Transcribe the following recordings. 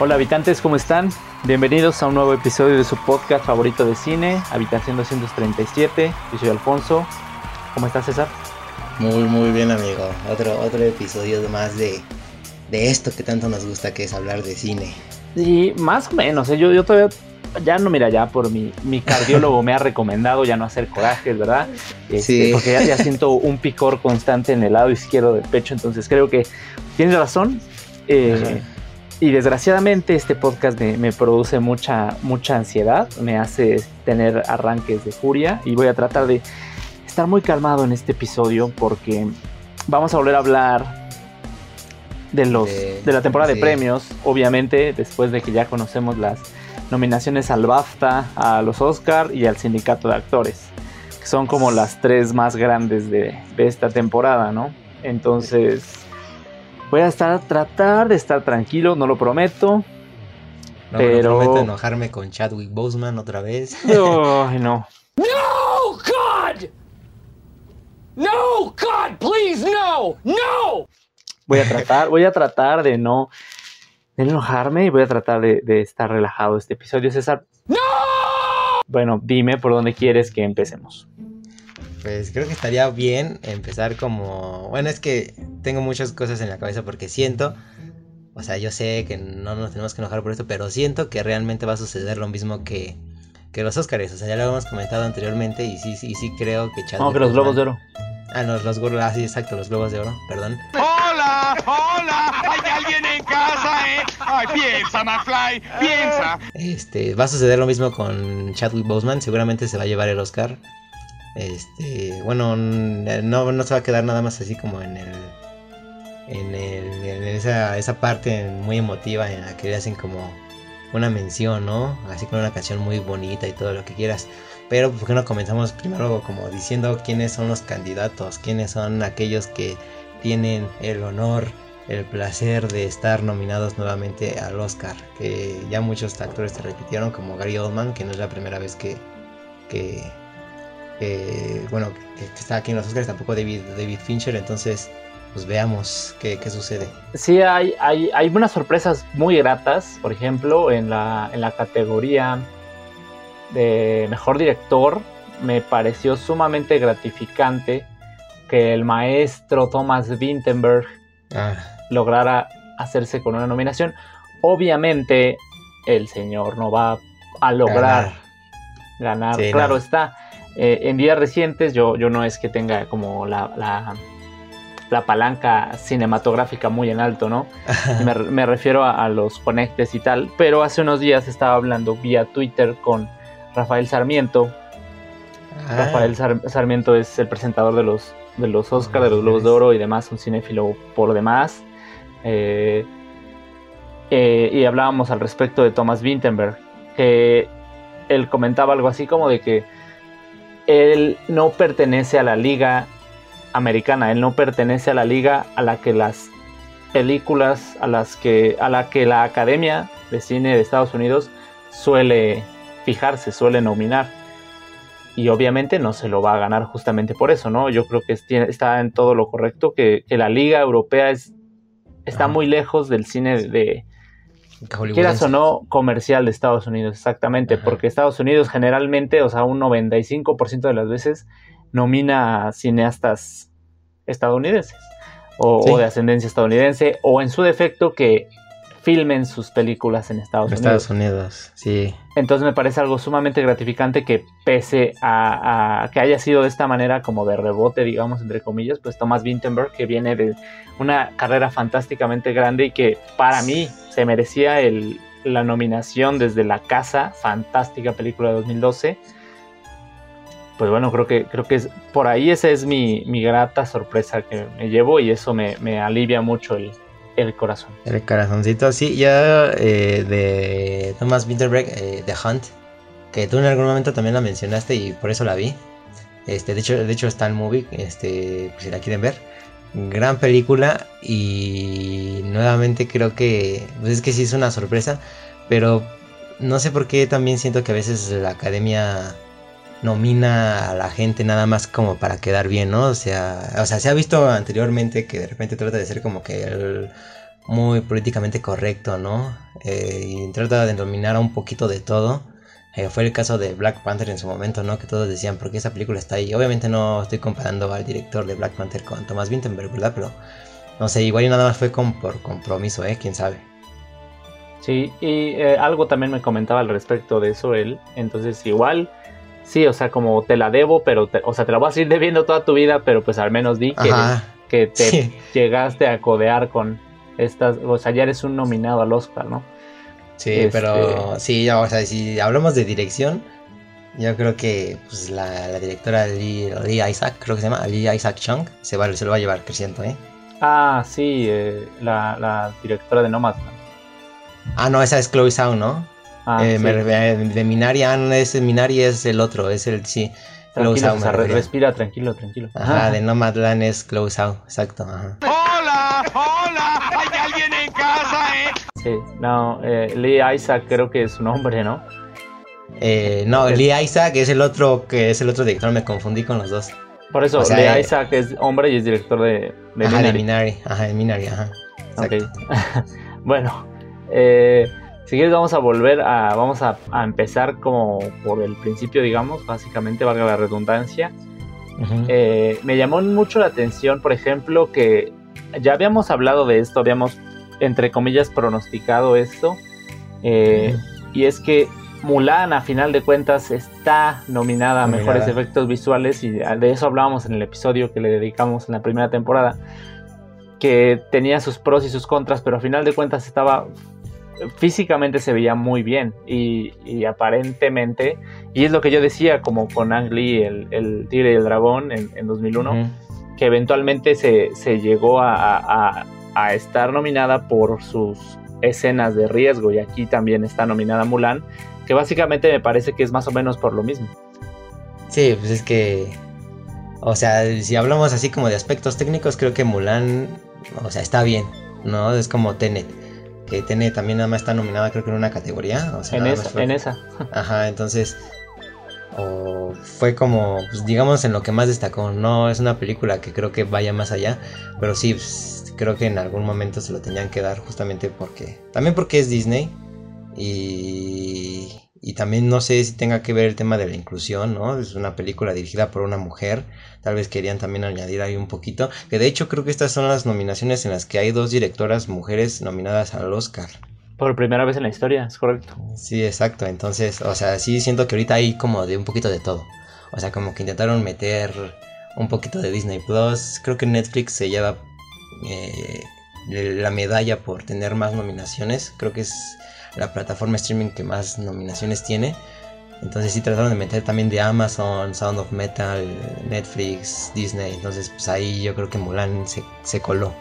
Hola habitantes, ¿cómo están? Bienvenidos a un nuevo episodio de su podcast favorito de cine, Habitación 237. Yo soy Alfonso. ¿Cómo estás, César? Muy, muy bien, amigo. Otro, otro episodio más de, de esto que tanto nos gusta, que es hablar de cine. Sí, más o menos. ¿eh? Yo, yo todavía, ya no, mira, ya por mi, mi cardiólogo me ha recomendado ya no hacer corajes, ¿verdad? Este, Sí. Porque ya, ya siento un picor constante en el lado izquierdo del pecho, entonces creo que tienes razón. Eh. Y desgraciadamente este podcast me, me produce mucha, mucha ansiedad, me hace tener arranques de furia y voy a tratar de estar muy calmado en este episodio porque vamos a volver a hablar de los de, De- la temporada de premios, obviamente después de que ya conocemos las nominaciones al BAFTA, a los Oscar y al Sindicato de Actores, que son como las tres más grandes de, de esta temporada, ¿no? Entonces voy a estar tratar de estar tranquilo, no lo prometo. No, Pero- no prometo enojarme con Chadwick Boseman otra vez. Ay, no. No, God! No, God, please, no! No! Voy a tratar, voy a tratar de no de no enojarme y voy a tratar de, de estar relajado este episodio, César. No! Bueno, dime por dónde quieres que empecemos. Pues creo que estaría bien empezar como... Bueno, es que tengo muchas cosas en la cabeza porque siento... O sea, yo sé que no nos tenemos que enojar por esto, pero siento que realmente va a suceder lo mismo que, que los Oscars. O sea, ya lo habíamos comentado anteriormente y sí, sí, sí creo que Chadwick No, que los globos de Boseman- oro. Ah, no, los globos... Ah, sí, exacto, los globos de oro, perdón. Hola, hola, hay alguien en casa, ¿eh? Ay, piensa, McFly, piensa. Este, va a suceder lo mismo con Chadwick Boseman, seguramente se va a llevar el Oscar. Este, bueno, n- no, se va a quedar nada más así como en el en, el, en esa, esa parte muy emotiva en la que le hacen como una mención, ¿no? Así con una canción muy bonita y todo lo que quieras. Pero ¿por qué no comenzamos primero como diciendo quiénes son los candidatos, quiénes son aquellos que tienen el honor, el placer de estar nominados nuevamente al Oscar? Que ya muchos actores se repitieron, como Gary Oldman, que no es la primera vez que, que, que, bueno, que, está aquí en los Oscars, tampoco David, David Fincher, entonces pues veamos qué, qué sucede. Sí, hay, hay, hay unas sorpresas muy gratas, por ejemplo, en la, en la categoría de mejor director, me pareció sumamente gratificante que el maestro Thomas Vinterberg Ah, lograra hacerse con una nominación. Obviamente, el señor no va a lograr ganar, Sí, claro no. está. Eh, en días recientes, yo, yo no es que tenga como la, la, la palanca cinematográfica muy en alto, ¿no? me, me refiero a, a los conectes y tal, pero hace unos días estaba hablando vía Twitter con Rafael Sarmiento. ah, Rafael Sar- Sarmiento es el presentador de los, de los Oscar, de los Globos de Oro y demás, un cinéfilo por demás. Eh, eh, y hablábamos al respecto de Thomas Vinterberg, que él comentaba algo así como de que él no pertenece a la liga americana, él no pertenece a la liga a la que las películas, a las que, a la que la Academia de Cine de Estados Unidos suele fijarse, suele nominar y obviamente no se lo va a ganar justamente por eso, ¿no? Yo creo que está en todo lo correcto, que, que la liga europea es, está muy lejos del cine de. Quieras o no, comercial de Estados Unidos, exactamente, Ajá. porque Estados Unidos generalmente, o sea, un 95% de las veces nomina a cineastas estadounidenses o, Sí. o de ascendencia estadounidense o en su defecto que filmen sus películas en Estados Unidos. Estados Unidos, sí. Entonces me parece algo sumamente gratificante que pese a, a que haya sido de esta manera como de rebote, digamos, entre comillas, pues Thomas Vinterberg, que viene de una carrera fantásticamente grande y que para mí se merecía el- la nominación desde La Casa, fantástica película de 2012. Pues bueno, creo que, creo que es, por ahí esa es mi, mi grata sorpresa que me llevo y eso me, me alivia mucho el, el corazón. El corazoncito, sí, ya eh, de Thomas Winterberg, eh, The Hunt, que tú en algún momento también la mencionaste y por eso la vi. Este, de hecho, de hecho está en movie, este, pues, si la quieren ver. Gran película y nuevamente creo que, pues es que sí es una sorpresa, pero no sé por qué también siento que a veces la academia nomina a la gente nada más como para quedar bien, ¿no? O sea, o sea, se ha visto anteriormente que de repente trata de ser como que el muy políticamente correcto, ¿no? Eh, y trata de dominar un poquito de todo. Eh, fue el caso de Black Panther en su momento, ¿no? Que todos decían, ¿por qué esa película está ahí? Obviamente no estoy comparando al director de Black Panther con Thomas Vinterberg, ¿verdad? Pero no sé, igual y nada más fue con, por compromiso, ¿eh? ¿Quién sabe? Sí, y eh, algo también me comentaba al respecto de eso él. Entonces, igual, sí, o sea, como te la debo, pero, o sea, te la voy a seguir debiendo toda tu vida, pero pues al menos di que, que te llegaste a codear con estas, o sea, ya eres un nominado al Oscar, ¿no? Sí, pero este, sí, o sea, si hablamos de dirección, yo creo que pues, la, directora Lee, Isaac, creo que se llama, Lee Isaac Chung, se, va, se lo va a llevar creciendo, ¿eh? Ah, sí, eh, la, directora de Nomadland. Ah, no, esa es Chloe Zhao, ¿no? Ah, eh, de Minari, ah, no, es Minari es el otro, es el, sí. Tranquilo, Zhao, respira, tranquilo, tranquilo. Ajá, de Nomadland es Chloe Zhao, exacto, ajá. ¡Hola! ¡Hola! ¿Hay alguien en casa, eh? Sí, no, eh, Lee Isaac creo que es su nombre, ¿no? Eh, no, Lee Isaac es el otro que es el otro director, me confundí con los dos. Por eso, Lee eh, Isaac es hombre y es director de, de ajá, Minari. de Minari. Ajá, de Minari, ajá. Okay. bueno, eh, si quieres vamos a volver a, vamos a, empezar como por el principio, digamos, básicamente, valga la redundancia. me llamó mucho la atención, por ejemplo, que ya habíamos hablado de esto, habíamos entre comillas, pronosticado esto. Eh, y es que Mulan, a final de cuentas, está nominada a mejores efectos visuales. Y de eso hablábamos en el episodio que le dedicamos en la primera temporada. Que tenía sus pros y sus contras, pero a final de cuentas estaba. Físicamente se veía muy bien. Y, aparentemente. Y es lo que yo decía, como con Ang Lee, el, Tigre y el Dragón en, 2001. Que eventualmente se, llegó a a estar nominada por sus escenas de riesgo y aquí también está nominada Mulan, que básicamente me parece que es más o menos por lo mismo. Sí, pues es que, o sea, si hablamos así como de aspectos técnicos, creo que Mulan, o sea, está bien, ¿no? Es como Tenet, que Tenet también nada más está nominada creo que en una categoría, o sea, en, esa, en esa. Ajá, entonces, o fue como, pues, digamos, en lo que más destacó, no es una película que creo que vaya más allá, pero sí, pues, creo que en algún momento se lo tenían que dar justamente porque, también porque es Disney y, y también no sé si tenga que ver el tema de la inclusión, ¿no? Es una película dirigida por una mujer, tal vez querían también añadir ahí un poquito, que de hecho creo que estas son las nominaciones en las que hay dos directoras mujeres nominadas al Oscar. Por primera vez en la historia, es correcto. Sí, exacto. Entonces, o sea, sí siento que ahorita hay como de un poquito de todo. O sea, como que intentaron meter un poquito de Disney Plus. Creo que Netflix se lleva eh, la medalla por tener más nominaciones. Creo que es la plataforma streaming que más nominaciones tiene. Entonces sí trataron de meter también de Amazon, Sound of Metal, Netflix, Disney. Entonces pues ahí yo creo que Mulan se, coló.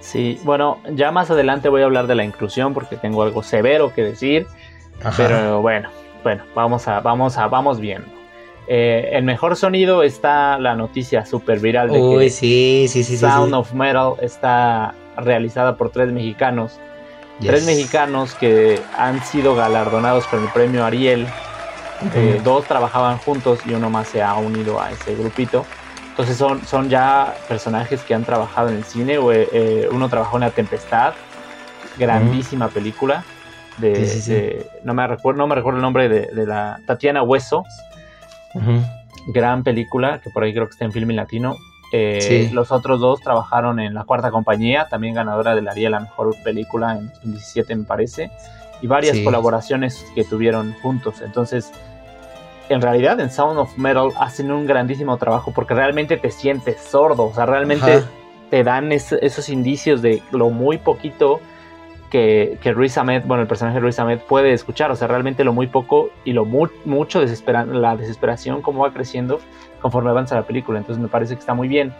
Sí, bueno, ya más adelante voy a hablar de la inclusión porque tengo algo severo que decir. Pero bueno, bueno, vamos a, vamos a, vamos viendo. Eh, el mejor sonido está la noticia super viral de que sí, sí, sí, Sound of Metal está realizada por tres mexicanos. Tres mexicanos que han sido galardonados con el premio Ariel. Eh, dos trabajaban juntos y uno más se ha unido a ese grupito. Entonces son, son ya personajes que han trabajado en el cine. Eh, uno trabajó en La Tempestad, grandísima película. De, no, me recuerdo, no me recuerdo el nombre de, de la Tatiana Hueso Gran película, que por ahí creo que está en Filmin Latino. Eh, los otros dos trabajaron en La Cuarta Compañía, también ganadora del Ariel la mejor película en 2017, me parece. Y varias colaboraciones que tuvieron juntos. Entonces, en realidad en Sound of Metal hacen un grandísimo trabajo porque realmente te sientes sordo. O sea, realmente te dan esos indicios de lo muy poquito que, que Ruiz Ahmed, bueno, el personaje de Ruiz Ahmed puede escuchar, o sea, realmente lo muy poco y lo mucho desespera la desesperación como va creciendo conforme avanza la película, entonces me parece que está muy bien.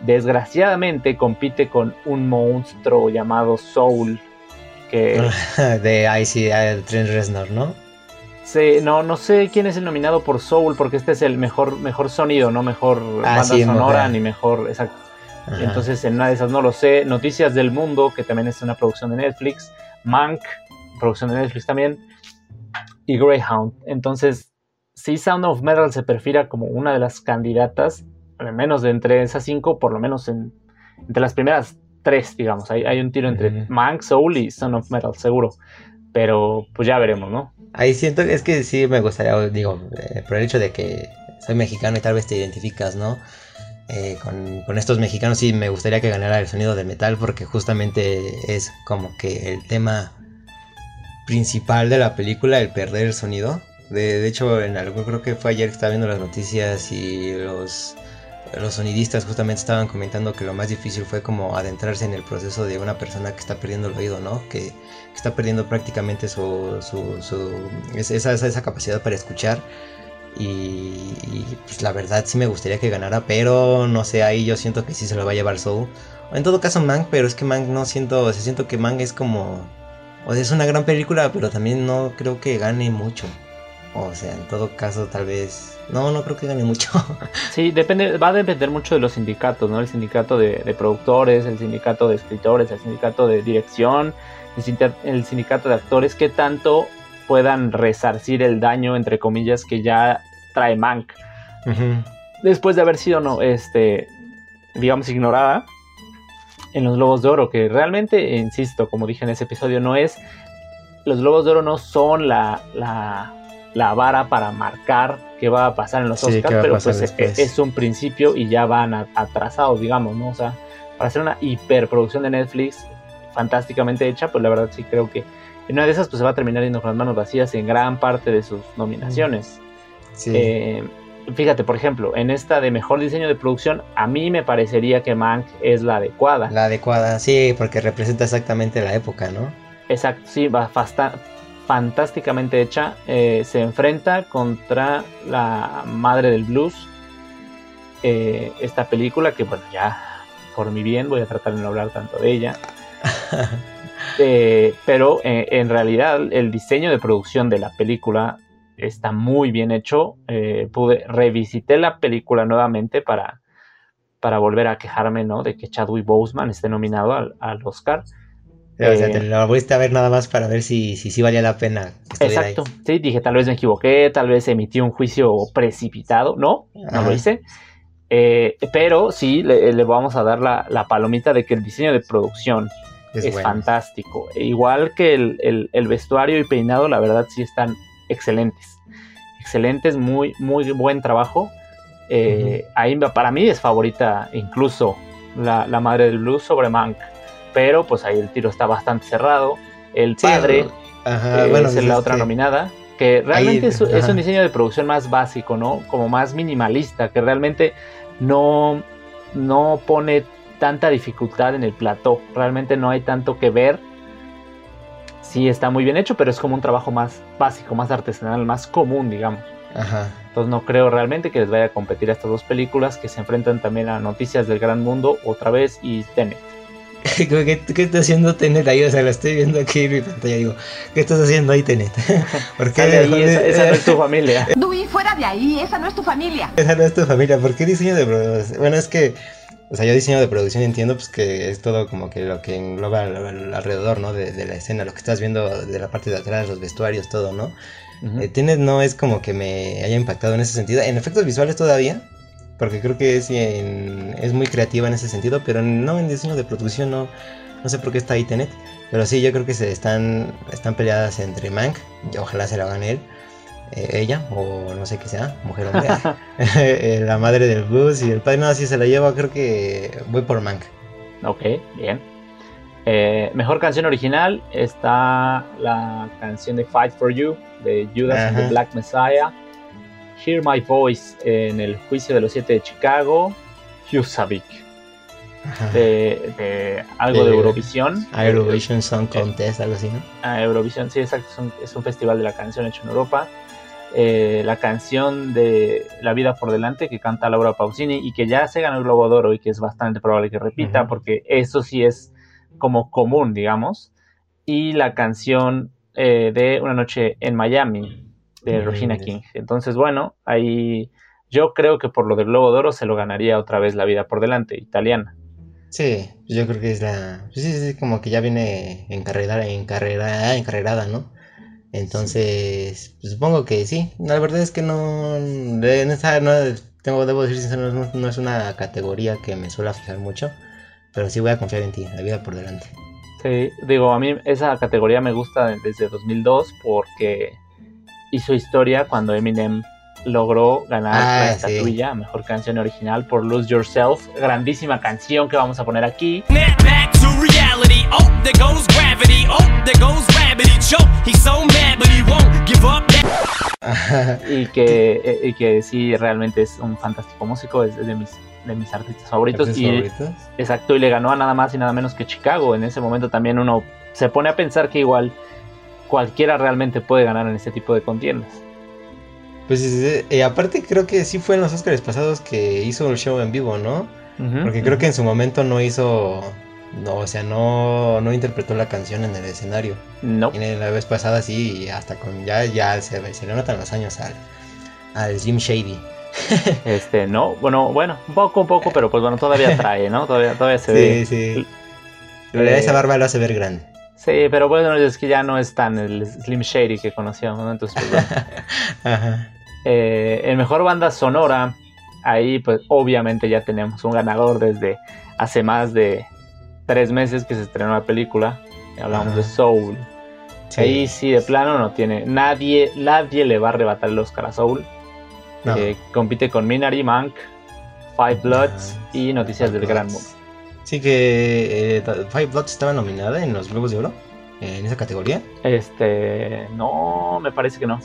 Desgraciadamente compite con un monstruo llamado Soul, que... de Icy Trent Reznor, ¿no? Sí, no, no sé quién es el nominado por Soul, porque este es el mejor, mejor sonido, no mejor ah, banda sonora, ni mejor, exacto. Entonces, en una de esas no lo sé. Noticias del Mundo, que también es una producción de Netflix. Mank, producción de Netflix también. Y Greyhound. Entonces, si Sound of Metal se perfila como una de las candidatas, al menos de entre esas cinco, por lo menos en, entre las primeras tres, digamos. Hay, hay un tiro entre Ujú. Mank, Soul y Son of Metal, seguro. Pero pues ya veremos, ¿no? Ahí siento que es que sí me gustaría, digo, eh, por el hecho de que soy mexicano y tal vez te identificas, ¿no? Eh, con, con estos mexicanos sí me gustaría que ganara el sonido del metal porque justamente es como que el tema principal de la película, el perder el sonido. De, de hecho, en algo creo que fue ayer que estaba viendo las noticias y los, los sonidistas justamente estaban comentando que lo más difícil fue como adentrarse en el proceso de una persona que está perdiendo el oído, ¿no? Que, está perdiendo prácticamente su, su, su- es- esa, esa, esa capacidad para escuchar. Y, y, pues la verdad sí me gustaría que ganara, pero no sé, ahí yo siento que sí se lo va a llevar Soul. En todo caso Mank, pero es que Mank no siento, o sea, siento que Mank es como... O sea, es una gran película, pero también no creo que gane mucho. O sea, en todo caso tal vez... No, no creo que gane mucho. Sí, depende, va a depender mucho de los sindicatos, ¿no? El sindicato de, de productores, el sindicato de escritores, el sindicato de dirección, el, sindicato, el sindicato de actores, que tanto puedan resarcir el daño, entre comillas, que ya trae Mank. Después de haber sido, no, este, digamos, ignorada en los Globos de Oro, que realmente, insisto, como dije en ese episodio, no es, los Globos de Oro no son la, la, la vara para marcar qué va a pasar en los Oscars, pero pues es, después. es un principio y ya van a- atrasados, digamos, ¿no? O sea, para hacer una hiperproducción de Netflix fantásticamente hecha, pues la verdad sí creo que en una de esas pues se va a terminar yendo con las manos vacías en gran parte de sus nominaciones. Sí. Eh, fíjate, por ejemplo, en esta de mejor diseño de producción, a mí me parecería que Mank es la adecuada. La adecuada, sí, porque representa exactamente la época, ¿no? Exacto, sí, va fasta- fantásticamente hecha. Eh, se enfrenta contra la madre del blues. Eh, esta película que, bueno, ya por mi bien voy a tratar de no hablar tanto de ella. Eh, pero en realidad el diseño de producción de la película está muy bien hecho. Pude revisité la película nuevamente para, para volver a quejarme ¿no? de que Chadwick Boseman esté nominado al, al Oscar. O sea, Eh, te lo volviste a ver nada más para ver si, si, sí valía la pena. que estuviera ahí. Exacto, sí, dije tal vez me equivoqué, tal vez emití un juicio precipitado, no, no Ajá. lo hice. Eh, pero sí, le, le vamos a dar la, la palomita de que el diseño de producción Es, es, bueno. fantástico. E igual que el, el- el vestuario y peinado, la verdad sí están excelentes. Excelentes, muy, muy buen trabajo. Eh, ahí va- para mí es favorita incluso la, la madre del blues sobre Mank. Pero pues ahí el tiro está bastante cerrado. El Sí, padre Ajá, eh, bueno, es pues la otra que- nominada. Que realmente Ahí, es, un diseño de producción más básico, ¿no? Como más minimalista, que realmente no, no pone tanta dificultad en el plató. Realmente no hay tanto que ver. Sí está muy bien hecho, pero es como un trabajo más básico, más artesanal, más común, digamos. Ajá. Entonces no creo realmente que les vaya a competir a estas dos películas que se enfrentan también a Noticias del Gran Mundo otra vez y Tenet. ¿Qué, qué, está haciendo Tenet ahí? O sea, lo estoy viendo aquí en mi pantalla. Digo, ¿qué estás haciendo ahí, Tenet? ¿Por qué? Ahí, dónde- esa, esa no es tu familia. Dewey, fuera de ahí, esa no es tu familia. Esa no es tu familia. ¿Por qué diseño de producción? Bueno, es que, o sea, yo diseño de producción entiendo pues que es todo como que lo que engloba al- al- alrededor, ¿no? De, de la escena, lo que estás viendo de la parte de atrás, los vestuarios, todo, ¿no? Eh, Tenet no es como que me haya impactado en ese sentido. En efectos visuales todavía, porque creo que es, en- es muy creativa en ese sentido, pero no en diseño de producción, no, no sé por qué está ahí Tenet. Pero sí, yo creo que se están, están peleadas entre Mank, y ojalá se la gane él, eh, ella, o no sé qué sea, mujer o hombre, la madre del blues y el padre, no, si se la lleva, creo que voy por Mank. Ok, bien. Eh, mejor canción original está la canción de Fight for You de Judas and the Ajá. Black Messiah. Hear My Voice en el juicio de los siete de Chicago. Husavik de, de algo de De Eurovisión. Eurovision Song Contest, algo así, ¿no? Ah, Eurovisión, sí, exacto, es un, es un festival de la canción hecho en Europa. Eh, la canción de La vida por delante que canta Laura Pausini y que ya se ganó el Globo de Oro y que es bastante probable que repita porque eso sí es como común, digamos. Y la canción eh, de Una noche en Miami de Mm, Regina. King. Entonces, bueno, ahí yo creo que por lo del Globo de Oro se lo ganaría otra vez La vida por delante, italiana. Sí, yo creo que es la. pues sí, sí, como que ya viene encarrerada, encarrera, encarrerada, ¿no? Entonces, pues supongo que sí. La verdad es que no. En no tengo, debo decir sincero, no, no es una categoría que me suele fijar mucho. Pero sí voy a confiar en ti, la vida por delante. Sí, digo, a mí esa categoría me gusta desde 2002 porque hizo historia cuando Eminem logró ganar Ah, la estatuilla Mejor Canción Original por Lose Yourself. Grandísima canción que vamos a poner aquí. Oh. Oh, y que, eh, y que sí, realmente es un fantástico músico, es de mis, de mis artistas favoritos. ¿Tus y, favoritos? Exacto, y le ganó a nada más y nada menos que Chicago. En ese momento también uno se pone a pensar que igual cualquiera realmente puede ganar en este tipo de contiendas. Pues eh, aparte creo que sí fue en los Oscars pasados que hizo el show en vivo, ¿no? Porque creo que en su momento no hizo, no, o sea, no, no interpretó la canción en el escenario. No. Y la vez pasada sí, y hasta con ya, ya se, se le notan los años al, al Jim Shady. Este, no, bueno, bueno, un poco, un poco, pero pues bueno, todavía trae, ¿no? Todavía, todavía se ve. Sí, sí. Eh, Esa barba lo hace ver grande. Sí, pero bueno, es que ya no es tan el Slim Shady que conocíamos, ¿no? Entonces, pues, bueno. Ajá. Eh, en mejor banda sonora, ahí pues obviamente ya tenemos un ganador desde hace más de tres meses que se estrenó la película. Hablamos Ajá. de Soul. Sí. Ahí sí, de plano no tiene. Nadie, nadie le va a arrebatar el Oscar a Soul. No. Eh, compite con Minari, Mank, Five Bloods y Noticias del Gran Mundo. Sí que eh, Five Bloods estaba nominada en los Globos de Oro, eh, en esa categoría. Este, no, me parece que no.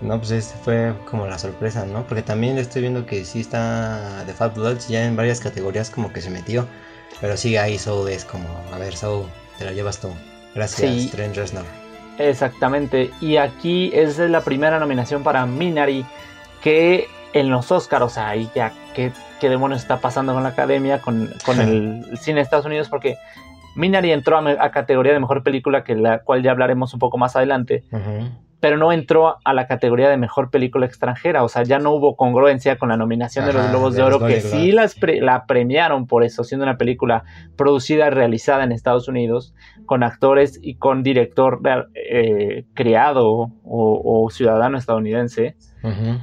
No, pues este fue como la sorpresa, ¿no? Porque también estoy viendo que sí está The Five Bloods ya en varias categorías como que se metió. Pero sí, ahí Soul es como, a ver, Soul, te la llevas tú. Gracias, Sí. Trent Reznor. Exactamente. Y aquí es la primera nominación para Minari que en los Oscars, o sea, ahí ya, ¿qué, qué demonios está pasando con la academia, con, con el, cine de Estados Unidos? Porque Minari entró a, a categoría de mejor película, que la cual ya hablaremos un poco más adelante, pero no entró a la categoría de mejor película extranjera, o sea, ya no hubo congruencia con la nominación de los Globos de Oro, que sí las pre- la premiaron por eso, siendo una película producida y realizada en Estados Unidos, con actores y con director eh, criado o, o ciudadano estadounidense. Ujú.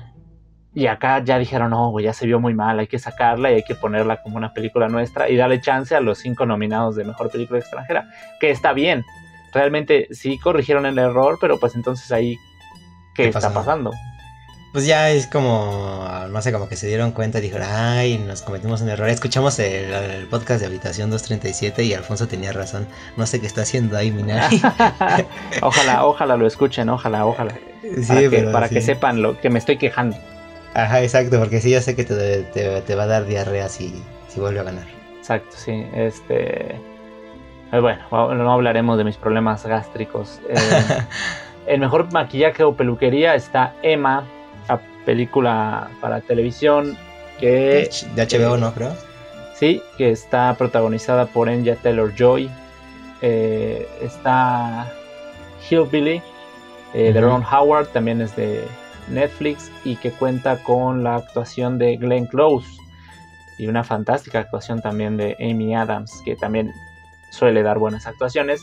Y acá ya dijeron, no, güey, ya se vio muy mal, hay que sacarla y hay que ponerla como una película nuestra y darle chance a los cinco nominados de mejor película extranjera, que está bien. Realmente sí corrigieron el error, pero pues entonces ahí, ¿qué, ¿Qué está pasando? Pues ya es como, no sé, como que se dieron cuenta y dijeron, ay, nos cometimos un error. Escuchamos el, el podcast de Habitación 237 y Alfonso tenía razón. No sé qué está haciendo ahí Minari. ojalá, ojalá lo escuchen, ojalá, ojalá. sí, para que, pero para sí. que sepan lo que me estoy quejando. Ajá, exacto, porque sí, yo sé que te, te- te va a dar diarrea si, si vuelve a ganar. Exacto, sí. Este. eh, Bueno, no hablaremos de mis problemas gástricos. Eh, el mejor maquillaje o peluquería está Emma, la película para televisión que De HBO, ¿no? Creo. sí, que está protagonizada por Anya Taylor Joy. está Hillbilly eh, de. Ron Howard, también es de Netflix y que cuenta con la actuación de Glenn Close y una fantástica actuación también de Amy Adams, que también suele dar buenas actuaciones.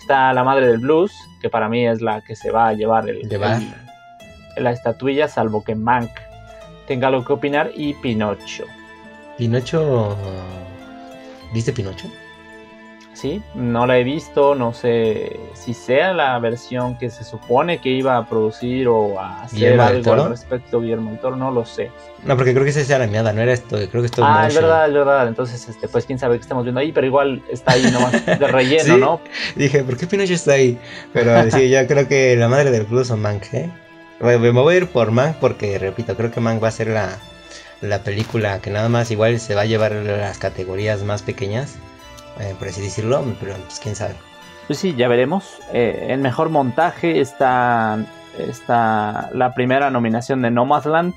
Está La Madre del Blues, que para mí es la que se va a llevar, el, Llevar. el- la estatuilla, salvo que Mank tenga algo que opinar, y Pinocho. Pinocho. ¿Viste Pinocho? Sí, no la he visto, no sé si sea la versión que se supone que iba a producir o a hacer ¿Guillermo del algo Toro? al respecto Guillermo del Toro, no lo sé. No, porque creo que esa es animada, no era esto, creo que esto ah, es verdad, es verdad, entonces este, pues quién sabe qué estamos viendo ahí, pero igual está ahí nomás de relleno, Sí. ¿no? Dije, ¿por qué Pinocho está ahí? Pero sí, yo creo que la madre del blues o Mank, ¿eh? Me voy a ir por Mank porque, repito, creo que Mank va a ser la, la película que nada más igual se va a llevar las categorías más pequeñas, eh, por así decirlo, pero pues quién sabe. Pues sí, ya veremos. Eh, en mejor montaje está, está la primera nominación de Nomadland.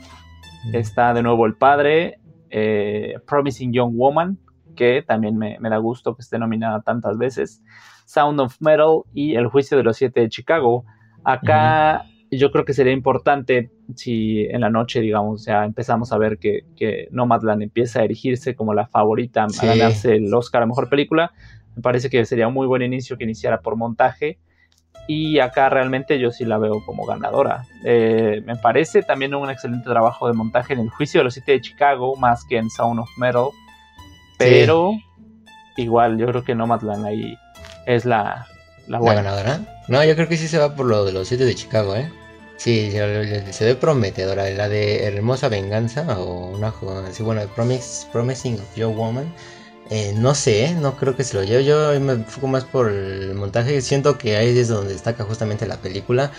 Está de nuevo El Padre, eh, Promising Young Woman, que también me, me da gusto que esté nominada tantas veces. Sound of Metal y El Juicio de los Siete de Chicago. Acá yo creo que sería importante si en la noche, digamos, ya empezamos a ver que, que Nomadland empieza a erigirse como la favorita Sí. a ganarse el Oscar a Mejor Película. Me parece que sería un muy buen inicio que iniciara por montaje. Y acá realmente yo sí la veo como ganadora. Eh, me parece también un excelente trabajo de montaje en El Juicio de los Siete de Chicago, más que en Sound of Metal. Pero igual yo creo que Nomadland ahí es la, la ¿La buena. ganadora? No, yo creo que sí se va por lo de los siete de Chicago, ¿eh? Sí, se, ve prometedora. La de Hermosa Venganza o una así, bueno, Promise, Promising of Your Woman. eh, no sé, ¿eh? no creo que se lo lleve. Yo me enfoco más por el montaje. Siento que ahí es donde destaca justamente la película.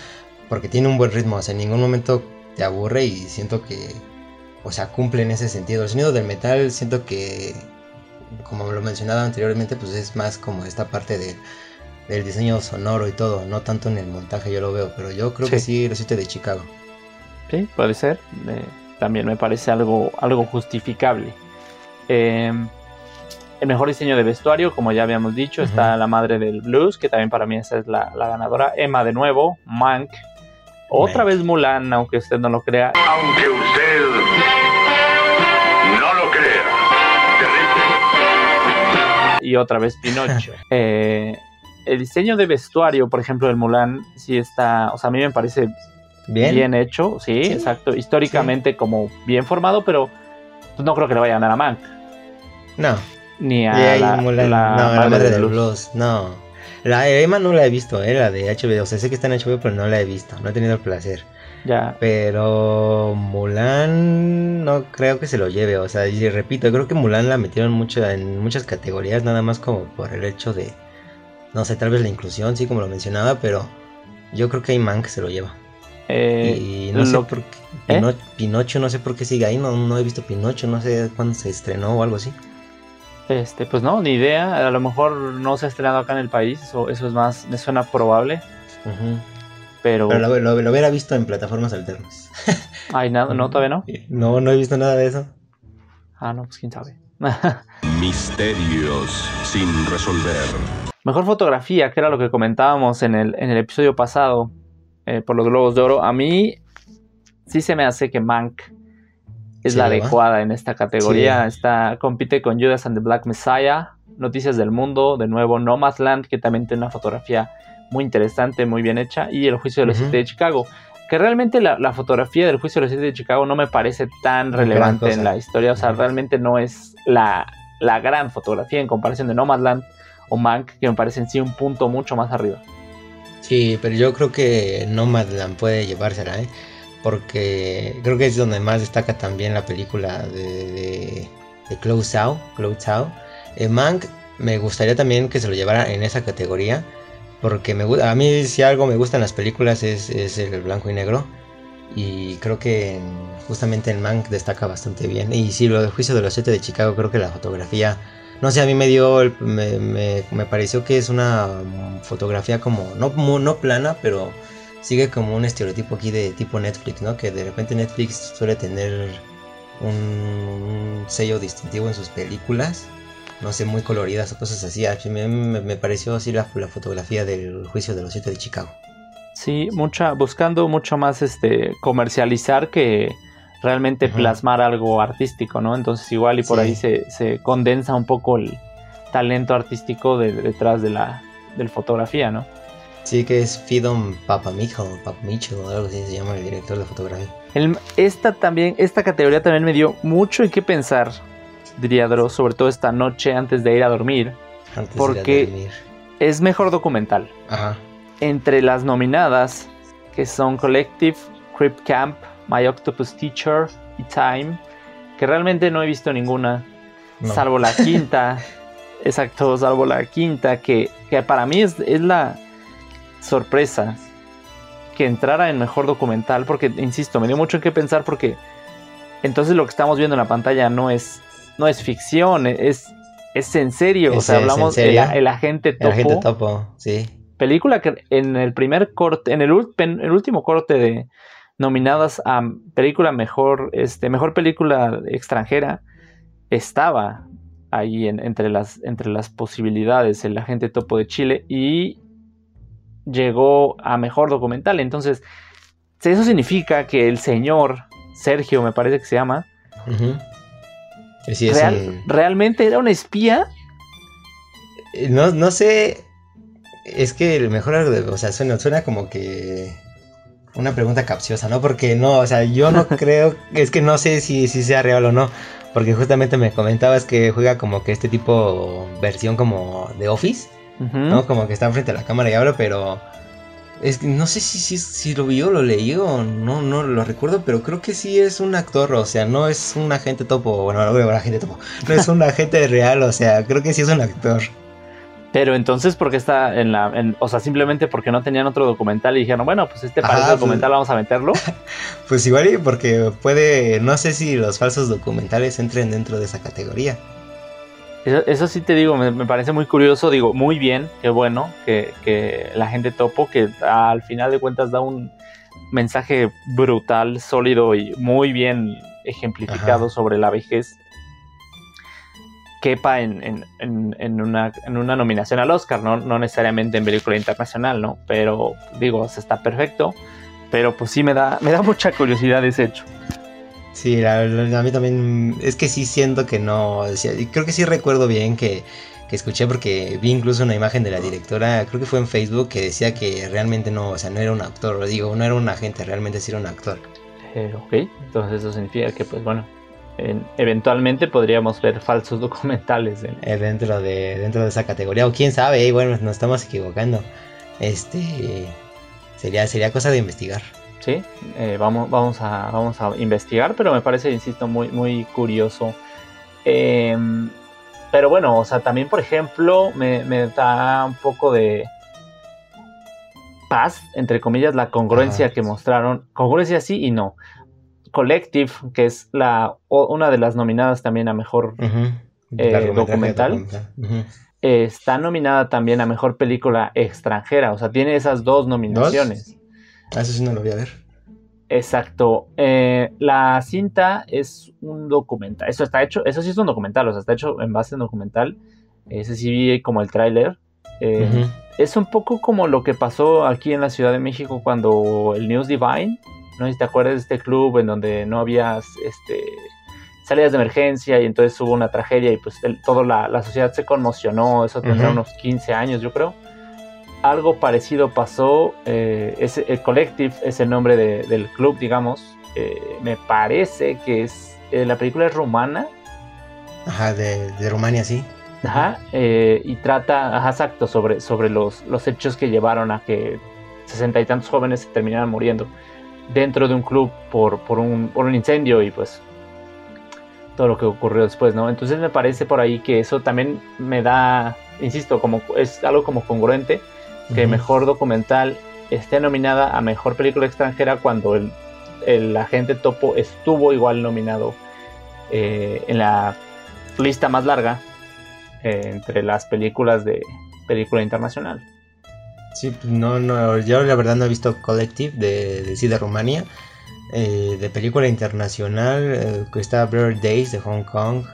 Porque tiene un buen ritmo. O sea, en ningún momento te aburre y siento que, o sea, cumple en ese sentido. El sonido del metal siento que, como lo mencionaba anteriormente, pues es más como esta parte de del diseño sonoro y todo, no tanto en el montaje yo lo veo, pero yo creo que sí, los siete de Chicago. Sí, puede ser. Eh, también me parece algo, algo justificable. Eh, el mejor diseño de vestuario, como ya habíamos dicho, está la madre del blues, que también para mí esa es la, la ganadora. Emma de nuevo, Mank. Otra Mank. vez Mulan, aunque usted no lo crea. Aunque usted no lo crea. Terrible. Y otra vez Pinocho. Eh, el diseño de vestuario, por ejemplo, del Mulan, sí está, o sea, a mí me parece Bien. bien, hecho, sí, Sí. exacto. Históricamente como bien formado, pero pues, no creo que le vaya a ganar a Mank. No. Ni a la, Mulan- la no, la madre del blues. blues. No. La de Emma no la he visto, eh, la de HBO. O sea, sé que está en HBO, pero no la he visto. No he tenido el placer. Ya, Pero Mulan no creo que se lo lleve. O sea, y repito, creo que Mulan la metieron mucho en muchas categorías, nada más como por el hecho de, no sé, tal vez la inclusión, sí, como lo mencionaba, pero yo creo que hay man que se lo lleva. eh, y no sé por qué. ¿Eh? Pino- Pinocho, no sé por qué sigue ahí. No, no he visto Pinocho, no sé cuándo se estrenó o algo así. este, pues no, ni idea. A lo mejor no se ha estrenado acá en el país. Eso, eso es más, me suena probable. Pero, Pero lo, lo- lo hubiera visto en plataformas alternas. ay, nada, no, todavía no. No, no he visto nada de eso. Ah, no, pues quién sabe. Misterios sin resolver. Mejor fotografía, que era lo que comentábamos en el, en el episodio pasado eh, por los Globos de Oro. A mí sí se me hace que Mank es Sí, la ¿verdad? adecuada en esta categoría. Sí. Está, compite con Judas and the Black Messiah, Noticias del Mundo, de nuevo Nomadland, que también tiene una fotografía muy interesante, muy bien hecha, y El Juicio de los Ujú. Siete de Chicago. Que realmente la, la fotografía del Juicio de los Siete de Chicago no me parece tan relevante en la historia. O sea, realmente no es la, la gran fotografía en comparación de Nomadland o Mank, que me parece en sí un punto mucho más arriba. Sí, pero yo creo que Nomadland puede llevársela, ¿eh? Porque creo que es donde más destaca también la película de, de, de Close Out. Close. Eh, Mank me gustaría también que se lo llevara en esa categoría. Porque me, a mí si algo me gustan las películas es, es el blanco y negro. Y creo que en- justamente en Mank destaca bastante bien. Y sí, lo del juicio de los siete de Chicago, creo que la fotografía... No sé, a mí me dio, el- me, me- me pareció que es una fotografía como, no, no plana, pero sigue como un estereotipo aquí de tipo Netflix, ¿no? Que de repente Netflix suele tener un, sello distintivo en sus películas, no sé, muy coloridas o cosas así. A mí me, me- me pareció así la, la fotografía del juicio de los siete de Chicago. Sí, mucha, buscando mucho más este comercializar que realmente plasmar algo artístico, ¿no? Entonces igual y por Sí. ahí se, se condensa un poco el talento artístico de- detrás de la del fotografía, ¿no? Sí, que es Fidon Papamichel, Papamichel o algo así se llama el director de fotografía. El- esta también, esta categoría también me dio mucho en qué pensar, diría Dross, sobre todo esta noche antes de ir a dormir. Antes Porque- de ir a dormir. Es mejor documental. Ajá. entre las nominadas, que son Collective, Crip Camp, My Octopus Teacher y Time, que realmente no he visto ninguna, No. salvo la quinta, exacto, salvo la quinta, que, que para mí es, es la sorpresa que entrara en mejor documental, porque, insisto, me dio mucho en qué pensar, porque entonces lo que estamos viendo en la pantalla no es, no es ficción, es, es en serio, o ¿Es- sea, en hablamos del el agente El topo. agente topo, sí. Película que en el primer corte, en el, pen- el último corte de nominadas a película mejor, este, mejor película extranjera, estaba ahí en- entre, las, entre las posibilidades el agente topo de Chile y llegó a mejor documental. Entonces, eso significa que el señor Sergio, me parece que se llama, Ujú. Y sí, es real- un- realmente era un espía. Eh, No, no sé. Es que el mejor o sea, suena, suena como que. Una pregunta capciosa, ¿no? Porque no, o sea, yo no creo, es que no sé si, si sea real o no. Porque justamente me comentabas que juega como que este tipo versión como de Office. ¿no? Como que está frente a la cámara y habla, pero es que no sé si, si, si lo vi o lo leí o no, no lo recuerdo, pero creo que sí es un actor, o sea, no es un agente topo, bueno, no, bueno, agente topo, no es un agente real, o sea, creo que sí es un actor. Pero entonces, ¿por qué está en la. en- o sea, simplemente porque no tenían otro documental y dijeron, bueno, pues este Ajá, parece pues- documental, vamos a meterlo. Pues igual porque puede, no sé si los falsos documentales entren dentro de esa categoría. Eso, eso sí te digo, me, me parece muy curioso. Digo, muy bien, qué bueno que, que la gente topo, que al final de cuentas da un mensaje brutal, sólido y muy bien ejemplificado Ajá. sobre la vejez. Quepa en, en- en- una, en una nominación al Oscar, ¿no? no necesariamente en película internacional, ¿no? Pero digo, se está perfecto. Pero pues sí me da, me da mucha curiosidad ese hecho. Sí, la- la- a mí también es que sí siento que no, o sea, creo que sí recuerdo bien que, que escuché porque vi incluso una imagen de la directora, creo que fue en Facebook, que decía que realmente no, o sea, no era un actor, digo, no era un agente, realmente sí era un actor. Eh, ok, entonces eso significa que, pues bueno, en- eventualmente podríamos ver falsos documentales. en- eh, dentro de dentro de esa categoría o quién sabe eh, bueno nos estamos equivocando este sería sería cosa de investigar sí, Eh, vamos, vamos, a, vamos a investigar, pero me parece, insisto, muy, muy curioso. Em, pero bueno, o sea, también, por ejemplo, me, me da un poco de paz, entre comillas, la congruencia que mostraron. Congruencia sí y no. Collective, que es la una de las nominadas también a mejor. Eh, documental. Eh, está nominada también a mejor película extranjera, o sea, tiene esas dos nominaciones. Ah, eso sí no lo voy a ver Exacto. Eh, la cinta es un documental. Eso está hecho, eso sí es un documental, o sea, está hecho en base a un documental. Ese sí vi como el tráiler. Eh. Es un poco como lo que pasó aquí en la Ciudad de México cuando el News Divine, no sé si te acuerdas de este club en donde no había este, salidas de emergencia y entonces hubo una tragedia y pues el- toda la, la sociedad se conmocionó, eso tendrá unos 15 años yo creo. Algo parecido pasó, eh, ese- el Collective es el nombre de- del club, digamos, eh, me parece que es, eh, la película es rumana, ajá de, de Rumania sí. Ajá, y trata, ajá, exacto, sobre, sobre los, los hechos que llevaron a que sesenta y tantos jóvenes se terminaran muriendo dentro de un club por, por, un, por un incendio y pues todo lo que ocurrió después, ¿no? Entonces me parece por ahí que eso también me da, insisto, como es algo como congruente, que mejor documental esté nominada a mejor película extranjera cuando el, el agente topo estuvo igual nominado eh, en la lista más larga eh, entre las películas de película internacional. Sí, no, no, yo la verdad no he visto Collective de, de, sí, de Rumania. Eh, de película internacional, eh, que está Blurred Days de Hong Kong.